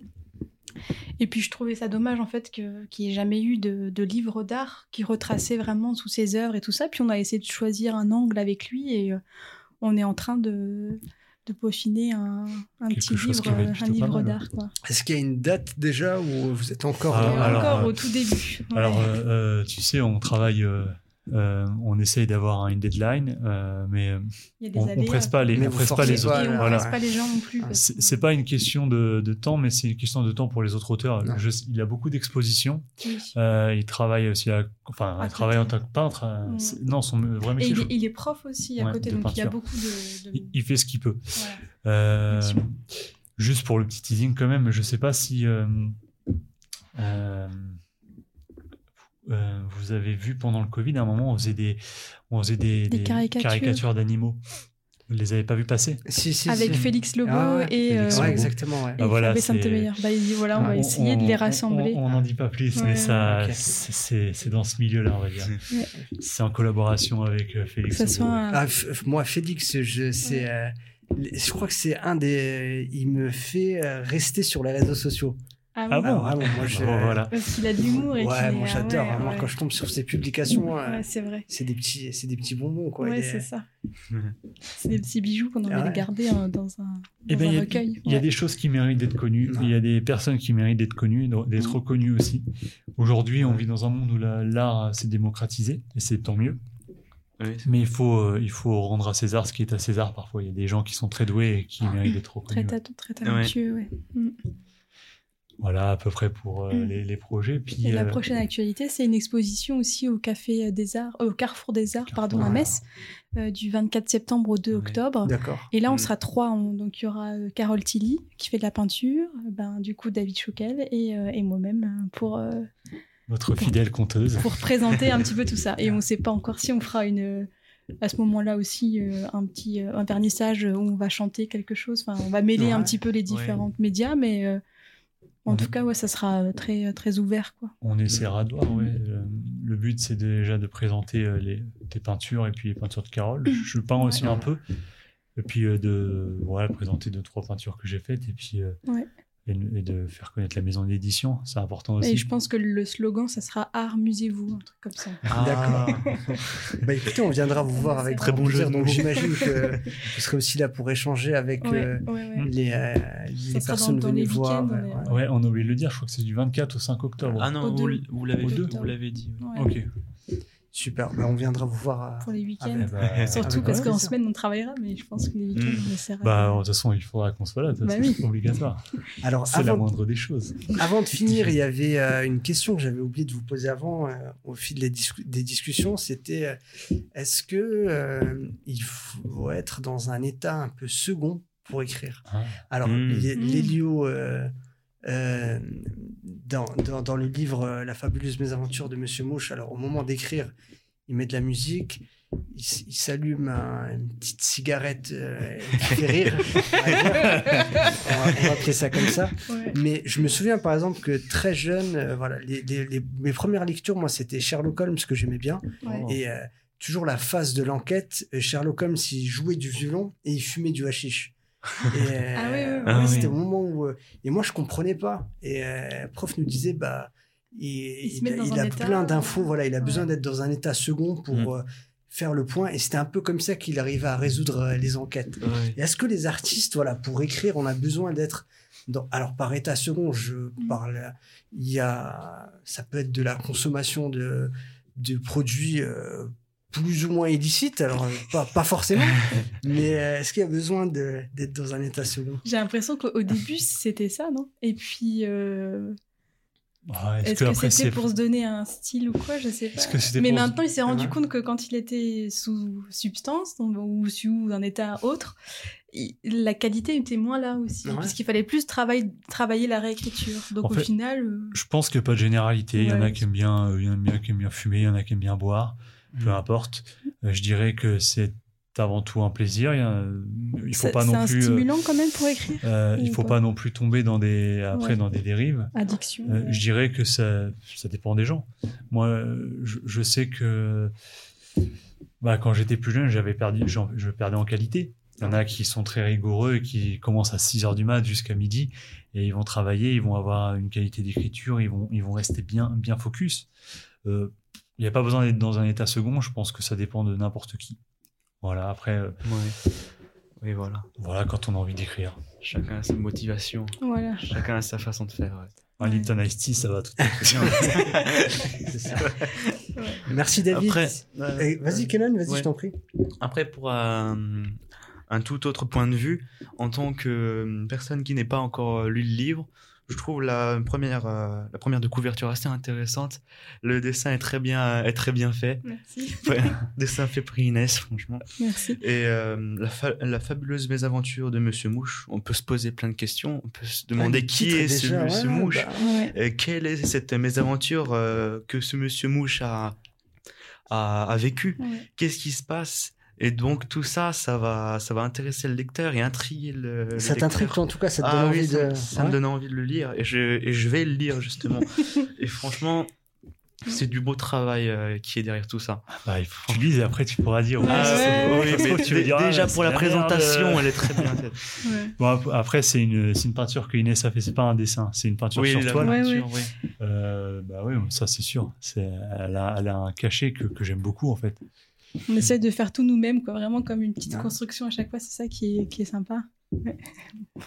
Et puis je trouvais ça dommage en fait qu'il n'y ait jamais eu de, de livre d'art qui retraçait vraiment sous ses œuvres et tout ça. Puis on a essayé de choisir un angle avec lui et euh, on est en train de, de peaufiner un, un petit livre, un livre d'art. Est-ce qu'il y a une date déjà ou vous êtes encore. Ah, alors, encore euh, au tout début. ouais. Alors, euh, euh, tu sais, on travaille, euh, euh, on essaye d'avoir une deadline, euh, mais euh, on, aléas, presse pas les, on presse pas les autres. on ne voilà. presse pas les gens non plus. Ah, C'est pas une question de, de temps, mais c'est une question de temps pour les autres auteurs. Je- il a beaucoup d'expositions. Oui. Euh, il travaille aussi, à, enfin, À il travaille en tant que peintre. Non, son vrai Et métier. il est, il est prof aussi à Ouais, côté, de donc il y a beaucoup de. de- il- il fait ce qu'il peut. voilà. Euh, juste pour le petit teasing quand même, je sais pas si euh, vous avez vu pendant le Covid, à un moment, on faisait des, on faisait des, Des caricatures. d'animaux. Vous les avez pas vu passer Si, si, Avec si. Félix Lobo Ah ouais, et, Félix euh, Ouais, Lobo. exactement. Ouais. et Ah, voilà. Bah, il dit, voilà, on va Ah, essayer de les rassembler. On n'en dit pas plus, Ouais, mais ça, ok. c'est- dans ce milieu-là, on va dire. Ouais. C'est en collaboration avec euh, Félix. ça Lobo, un- Ah, moi, Félix, je, c'est, euh, je crois que c'est un des. Il me fait rester sur les réseaux sociaux. Ah, Ah bon vraiment, moi, je- Bon, voilà. Parce qu'il a de l'humour et Ouais, moi ah j'adore. ouais, hein. Moi, ouais. quand je tombe sur ses publications, euh, Ouais, c'est vrai. c'est des petits, c'est des petits bonbons, quoi. Ouais, est- c'est ça. C'est des petits bijoux qu'on aurait Ah ouais. gardés euh, dans un, Eh dans ben, un il y a- recueil. Il y a des choses qui méritent d'être connues, il y a des personnes qui méritent d'être connues, d'être Mm. reconnues aussi. Aujourd'hui, on vit dans un monde où la- l'art s'est démocratisé, et c'est tant mieux. Oui, Mais il faut, euh, il faut rendre à César ce qui est à César. Parfois, il y a des gens qui sont très doués et qui méritent d'être Très, reconnus. ta- très talentueux, ouais. Voilà, à peu près pour euh, Mm. les, les projets. Puis, Et la euh, prochaine actualité, c'est une exposition aussi au Café des Arts, euh, au Carrefour des Arts, pardon, à. Metz, euh, du 24 septembre au 2 Ouais. octobre. D'accord. Et là, on Mm. sera trois. on- donc, il y aura euh, Carole Tilly qui fait de la peinture, ben, du coup, David Chouquel et, euh, et moi-même pour, euh, votre fidèle conteuse. pour présenter un petit peu tout ça. Et on ne sait pas encore si on fera une. à ce moment-là aussi, euh, un petit euh, un vernissage où on va chanter quelque chose. Enfin, on va mêler un petit peu les différents médias, mais euh, en tout cas, ouais, ça sera euh, très, très ouvert. Quoi. On essaiera de voir, ouais. Euh, Le but, c'est déjà de présenter euh, les, tes peintures et puis les peintures de Carole. Je peins aussi Ouais. un peu. Et puis euh, de voilà, présenter deux, trois peintures que j'ai faites et puis euh, Ouais. Et, et de faire connaître la maison d'édition. C'est important aussi. Et je pense que le slogan, ça sera Art, musez-vous, un truc comme ça. D'accord. Bah écoutez, on viendra vous voir avec Très bon jeu plaisir. Donc j'imagine que vous serez aussi là pour échanger avec Ouais, euh, ouais, ouais. les, euh, les Ça sera personnes dans- dans venues les voir. week-ends, ouais, on est- ouais. Ouais, on a oublié de le dire. Je crois que c'est du 24 au 5 octobre. Ah non, Au vous, l'avez dit. deux. Vous l'avez dit. Ouais, Ok. Super. Bah, on viendra vous voir. euh, Pour les week-ends. avec- bah, Surtout parce qu'en semaine, on travaillera, mais je pense que les week-ends, Mm. on essaiera. Bah, de toute façon, il faudra qu'on soit là. de toute Bah oui. C'est obligatoire. Alors C'est la moindre des choses. avant de finir, il y avait euh, une question que j'avais oublié de vous poser avant euh, au fil des, discu- des discussions. C'était euh, est-ce que euh, il faut être dans un état un peu second pour écrire? Ah. Alors, Mm. Lé- Mm. Lélio, euh, dans, dans, dans le livre euh, La fabuleuse mésaventure de Monsieur Mouche, alors au moment d'écrire, il met de la musique, il, s'allume un- une petite cigarette euh, qui fait rire. on va on, appeler ça comme ça. Ouais. Mais je me souviens par exemple que très jeune, euh, voilà, les, les- les- mes premières lectures, moi, c'était Sherlock Holmes que j'aimais bien. Ouais. Et euh, toujours la phase de l'enquête, Sherlock Holmes, il jouait du violon et il fumait du hashish. Et, euh, Ah oui, oui, oui. ouais, Ah c'était au moment où. euh, et moi, je comprenais pas. Et euh, prof nous disait, bah, il, Il a, dans il un a état, plein d'infos. Voilà, il a ouais. besoin d'être dans un état second pour Mm. euh, faire le point. Et c'était un peu comme ça qu'il arrivait à résoudre euh, les enquêtes. Est-ce que les artistes, voilà, pour écrire, on a besoin d'être dans... Alors, par état second, je Mm. parle... Il y a... Ça peut être de la consommation de, de produits euh, plus ou moins illicites. Alors, euh, pas, pas forcément. mais euh, est-ce qu'il y a besoin d'être dans un état second? J'ai l'impression qu'au au début, c'était ça, non? Et puis, euh, Ah, Est-ce que c'était pour se donner un style ou quoi? Je sais pas. Mais maintenant, il s'est rendu Ouais. compte que quand il était sous substance donc, ou sous un état autre, il- la qualité était moins là aussi. Ouais. Parce qu'il fallait plus travailler, travailler la réécriture. Donc En au fait, final. euh, Je pense qu'il n'y a pas de généralité. Il y en a qui aiment bien, euh, il y en a bien qui aiment bien fumer, il y en a qui aiment bien boire. Peu Mm. importe. Euh, je dirais que c'est avant tout un plaisir. Il faut c'est- pas non un plus. euh, stimulant quand même pour écrire. euh, il faut pas pas non plus tomber dans des après Ouais. dans des dérives. Addiction. Euh, je dirais que ça, ça dépend des gens. Moi, je, je sais que bah, quand j'étais plus jeune, j'avais perdu, je perdais en qualité. Il y en a qui sont très rigoureux et qui commencent à 6 heures du mat jusqu'à midi et ils vont travailler, ils vont avoir une qualité d'écriture, ils vont, ils vont rester bien, bien focus. Euh, Il n'y a pas besoin d'être dans un état second, je pense que ça dépend de n'importe qui. Voilà, après, euh, Ouais. Oui, voilà. voilà, quand on a envie d'écrire. Chacun a sa motivation. Voilà. Chacun a sa façon de faire. ouais. Un. Lipton Ice Tea, ça va tout à fait bien. C'est ça. Merci David. Après, Eh, Vas-y Kenan, vas-y, Ouais. je t'en prie. Après, pour un, un tout autre point de vue, en tant que euh, personne qui n'est pas encore euh, lu le livre, je trouve la première, euh, la première de couverture assez intéressante. Le dessin est très bien, est très bien fait. Merci. Ouais, dessin fait par Inès, franchement. Merci. Et euh, la, fa- la fabuleuse mésaventure de Monsieur Mouche, on peut se poser plein de questions. On peut se demander Ah, le qui est ce Monsieur Mouche. bah, Ouais. Et quelle est cette mésaventure euh, que ce Monsieur Mouche a, a, a vécu Ouais. Qu'est-ce qui se passe? Et donc tout ça, ça va, ça va intéresser le lecteur et intriguer le. ça t'intrigue, en tout cas, ça te Ah donne oui, envie ça, de. ça me donne envie de le lire et je, et je vais le lire justement. et franchement, c'est du beau travail euh, qui est derrière tout ça. Bah, il faut que tu lises et après tu pourras dire. Ouais, ouais, ouais. Tu ah, déjà pour la présentation, elle est très bien faite. Ouais. Bon, ap- après, c'est une, c'est une peinture que Inès a fait, c'est pas un dessin, c'est une peinture Oui, sur toile. Peinture, oui. Euh, bah oui, ça c'est sûr. C'est, elle, a, elle a un cachet que, que j'aime beaucoup en fait. On essaie de faire tout nous-mêmes, quoi. Vraiment comme une petite construction à chaque fois. C'est ça qui est, qui est sympa. Ouais.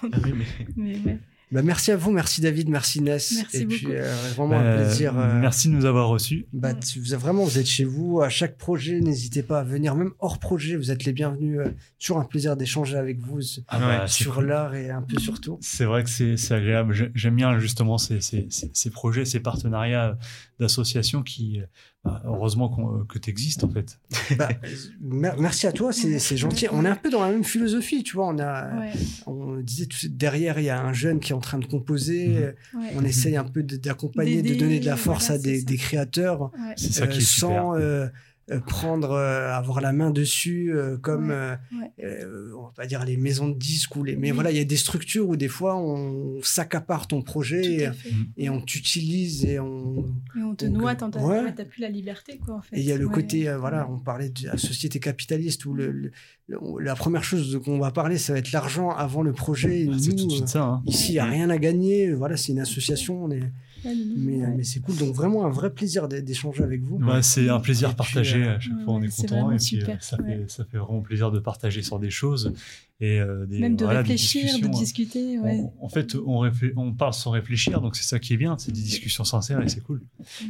Ah oui, mais- Mais ouais. Bah, merci à vous, merci David, merci Inès. Merci et puis, euh, vraiment un Euh, plaisir. euh, Merci de nous avoir reçus. Bah, tu- vous, vraiment, vous êtes chez vous. À chaque projet, n'hésitez pas à venir, même hors projet, vous êtes les bienvenus. euh, toujours un plaisir d'échanger avec vous Ah Ouais, bah, sur cool. l'art et un peu sur tout. C'est vrai que c'est, c'est agréable. J'ai- J'aime bien justement ces, ces, ces, ces projets, ces partenariats d'associations qui, bah, heureusement qu'on- que tu existes en fait. Bah, mer- merci à toi, c'est c'est gentil. On est un peu dans la même philosophie, tu vois. On a, Ouais. on disait tout, derrière, il y a un jeune qui est en train de composer. Mhm. euh, Ouais. On essaye un peu de- d'accompagner, de donner de la force voilà, à des, créateurs. Ouais. C'est ça euh, qui est super. sans euh, euh, prendre, euh, avoir la main dessus, euh, comme, Ouais, ouais. on va pas dire les maisons de disques ou les, mais Oui. voilà, il y a des structures où des fois on s'accapare ton projet fait. et on t'utilise et on, Et on te Donc, noie, t'as ouais. plus la liberté, quoi, en fait. et il y a le Ouais. côté, euh, voilà, on parlait de la société capitaliste où le, le- le- la première chose qu'on va parler, ça va être l'argent avant le projet. Nous, tout de suite ça. hein. Ici, il n'y a rien à gagner. Voilà, c'est une association, on est, Ouais, le- mais, ouais. mais c'est cool. Donc vraiment un vrai plaisir d'é- d'échanger avec vous. Bah, c'est un plaisir Et puis, partagé. euh, à chaque ouais, fois, on est content. Et puis, euh, super, ça, ouais. fait, ça fait vraiment plaisir de partager sur des choses. Et, euh, des, Même de voilà, réfléchir, de hein. discuter. Ouais. On- en fait, on, parle sans réfléchir, donc c'est ça qui est bien. C'est des discussions sincères et c'est cool.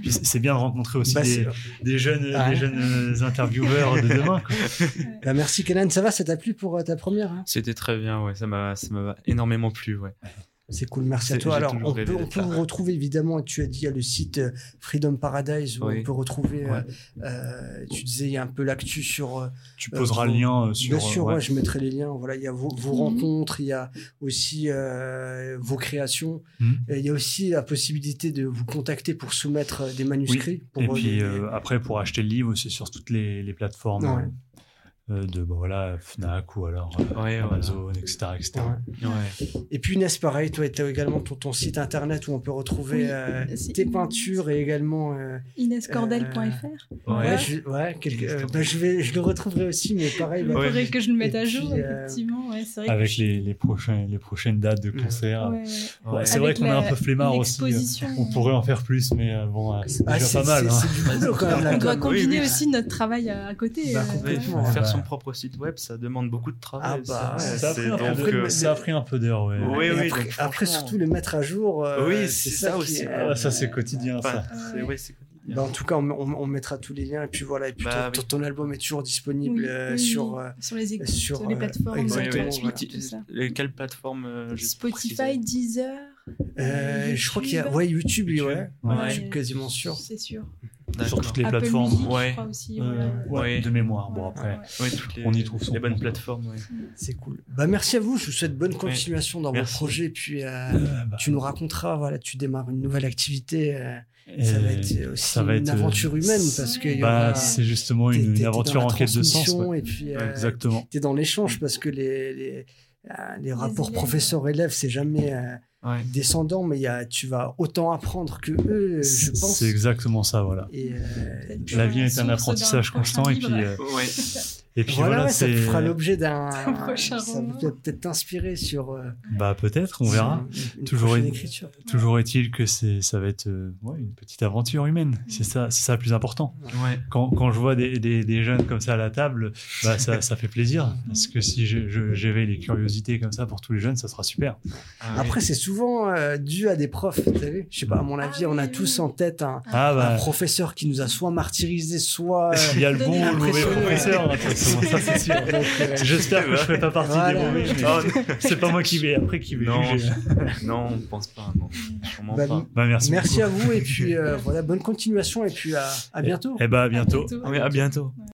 Puis c'est bien de rencontrer aussi Bah, des, jeunes, Ah. des jeunes euh, intervieweurs de demain. quoi. Bah, merci Kenan, ça va Ça t'a plu pour euh, ta première hein? C'était très bien, ouais. Ça m'a, ça m'a énormément plu, ouais. C'est cool, merci à toi. Alors, on peut, on peut vous retrouver évidemment, tu as dit, il y a le site euh, Freedom Paradise où Oui. on peut retrouver, euh, Ouais. euh, tu disais, il y a un peu l'actu sur. Tu Euh, poseras le lien sur. Bien sûr, ouais. ouais, je mettrai les liens. Voilà, il y a vos, vos Mhm. rencontres, il y a aussi euh, vos créations. Mhm. Et il y a aussi la possibilité de vous contacter pour soumettre des manuscrits. pour, Et puis euh, après, pour acheter le livre, c'est sur toutes les, les plateformes Ouais. De bah, voilà, Fnac ou alors euh, Ouais, Amazon, etc. etc. Ouais. Ouais. Et puis Inès, pareil, toi, tu as également ton, ton site internet où on peut retrouver Oui, euh, tes peintures et également. euh, InesCordel.fr. Ouais. ouais, je, ouais, quelque- euh, bah, je, vais, je le retrouverai aussi, mais pareil. Il bah, Ouais. faudrait que je le mette Et à jour, puis, euh, effectivement. Ouais, c'est vrai que Avec je- les, les, prochains, les prochaines dates de concert. Ouais, ouais. Ouais, Ouais. c'est vrai qu'on est un peu flemmard aussi. euh, On pourrait en faire plus, mais euh, bon, euh, c'est ah, déjà pas mal. hein. c'est du boulot quand même. la On doit com. combiner aussi notre travail à, côté. Bah, euh, complètement. Faire. Son propre site web, ça demande beaucoup de travail. Ah bah, ça, ouais, ça, a c'est pris un peu donc, de- euh, ça a pris un peu d'heures, ouais. Oui, oui, après, surtout le mettre à jour. euh, Oui, c'est ça aussi. est- Ah, ça, c'est quotidien, enfin, ça. Ouais. quotidien. Bah, en tout cas, on, on- on mettra tous les liens et puis voilà. Et puis Bah, ton, oui. ton album est toujours disponible Oui, euh, oui, sur. euh, sur les, écoutes, sur, les euh, plateformes, exactement, euh, voilà. Quelle plateforme euh, Spotify, Deezer. euh, je crois qu'il y a. YouTube. Ouais, YouTube, YouTube. ouais. Ouais. YouTube, quasiment sûr. C'est sûr. Sur toutes les Apple plateformes. Music, Ouais. je crois aussi. Euh, voilà. ouais, Ouais. de mémoire. Bon, après, Ouais. Ouais, toutes les, On y trouve son les bonnes plateformes. Ouais. C'est cool. Bah, merci à vous. Je vous souhaite bonne continuation dans Merci. vos projets. Et puis, euh, euh, bah, tu nous raconteras. Voilà, tu démarres une nouvelle activité. euh, et ça va être aussi ça va une être, euh, aventure humaine parce y bah, c'est justement une, aventure en quête de sens. Et puis, Ouais, euh, Exactement. t'es dans l'échange parce que les, les, euh, les rapports professeur-élève, c'est jamais euh, Ouais. descendant, mais il y a, tu vas autant apprendre que eux, je pense. C'est exactement ça, voilà. Et, euh, La vie est un apprentissage constant et puis, euh, Ouais. et puis voilà, ça fera l'objet d'un. Un prochain Ça roman. peut peut-être t'inspirer sur. euh, bah peut-être, on verra. une Toujours une- écriture. Toujours est-il que c'est ça va être euh, ouais, une petite aventure humaine. C'est ça, c'est ça le plus important. Ouais. Quand, quand je vois des, des, des jeunes comme ça à la table, bah ça, ça fait plaisir. Parce que si j'éveille les curiosités comme ça pour tous les jeunes, ça sera super. Ah, ouais. Après, c'est souvent euh, dû à des profs, vu? Je sais pas, à mon avis, Ah on a tous en tête un, Ah un bah, professeur qui nous a soit martyrisé, soit. il y a le bon ou le mauvais professeur, ça c'est sûr. euh, J'espère que je fais pas partie Voilà. des mauvais. Oh, C'est pas moi qui vais après qui vais Non. juger. non, on pense pas. Non, Bah, pas. Bah, merci. Merci à vous et puis euh, voilà, bonne continuation et puis à, à bientôt. Eh bah à bientôt. À bientôt. Oui, à bientôt.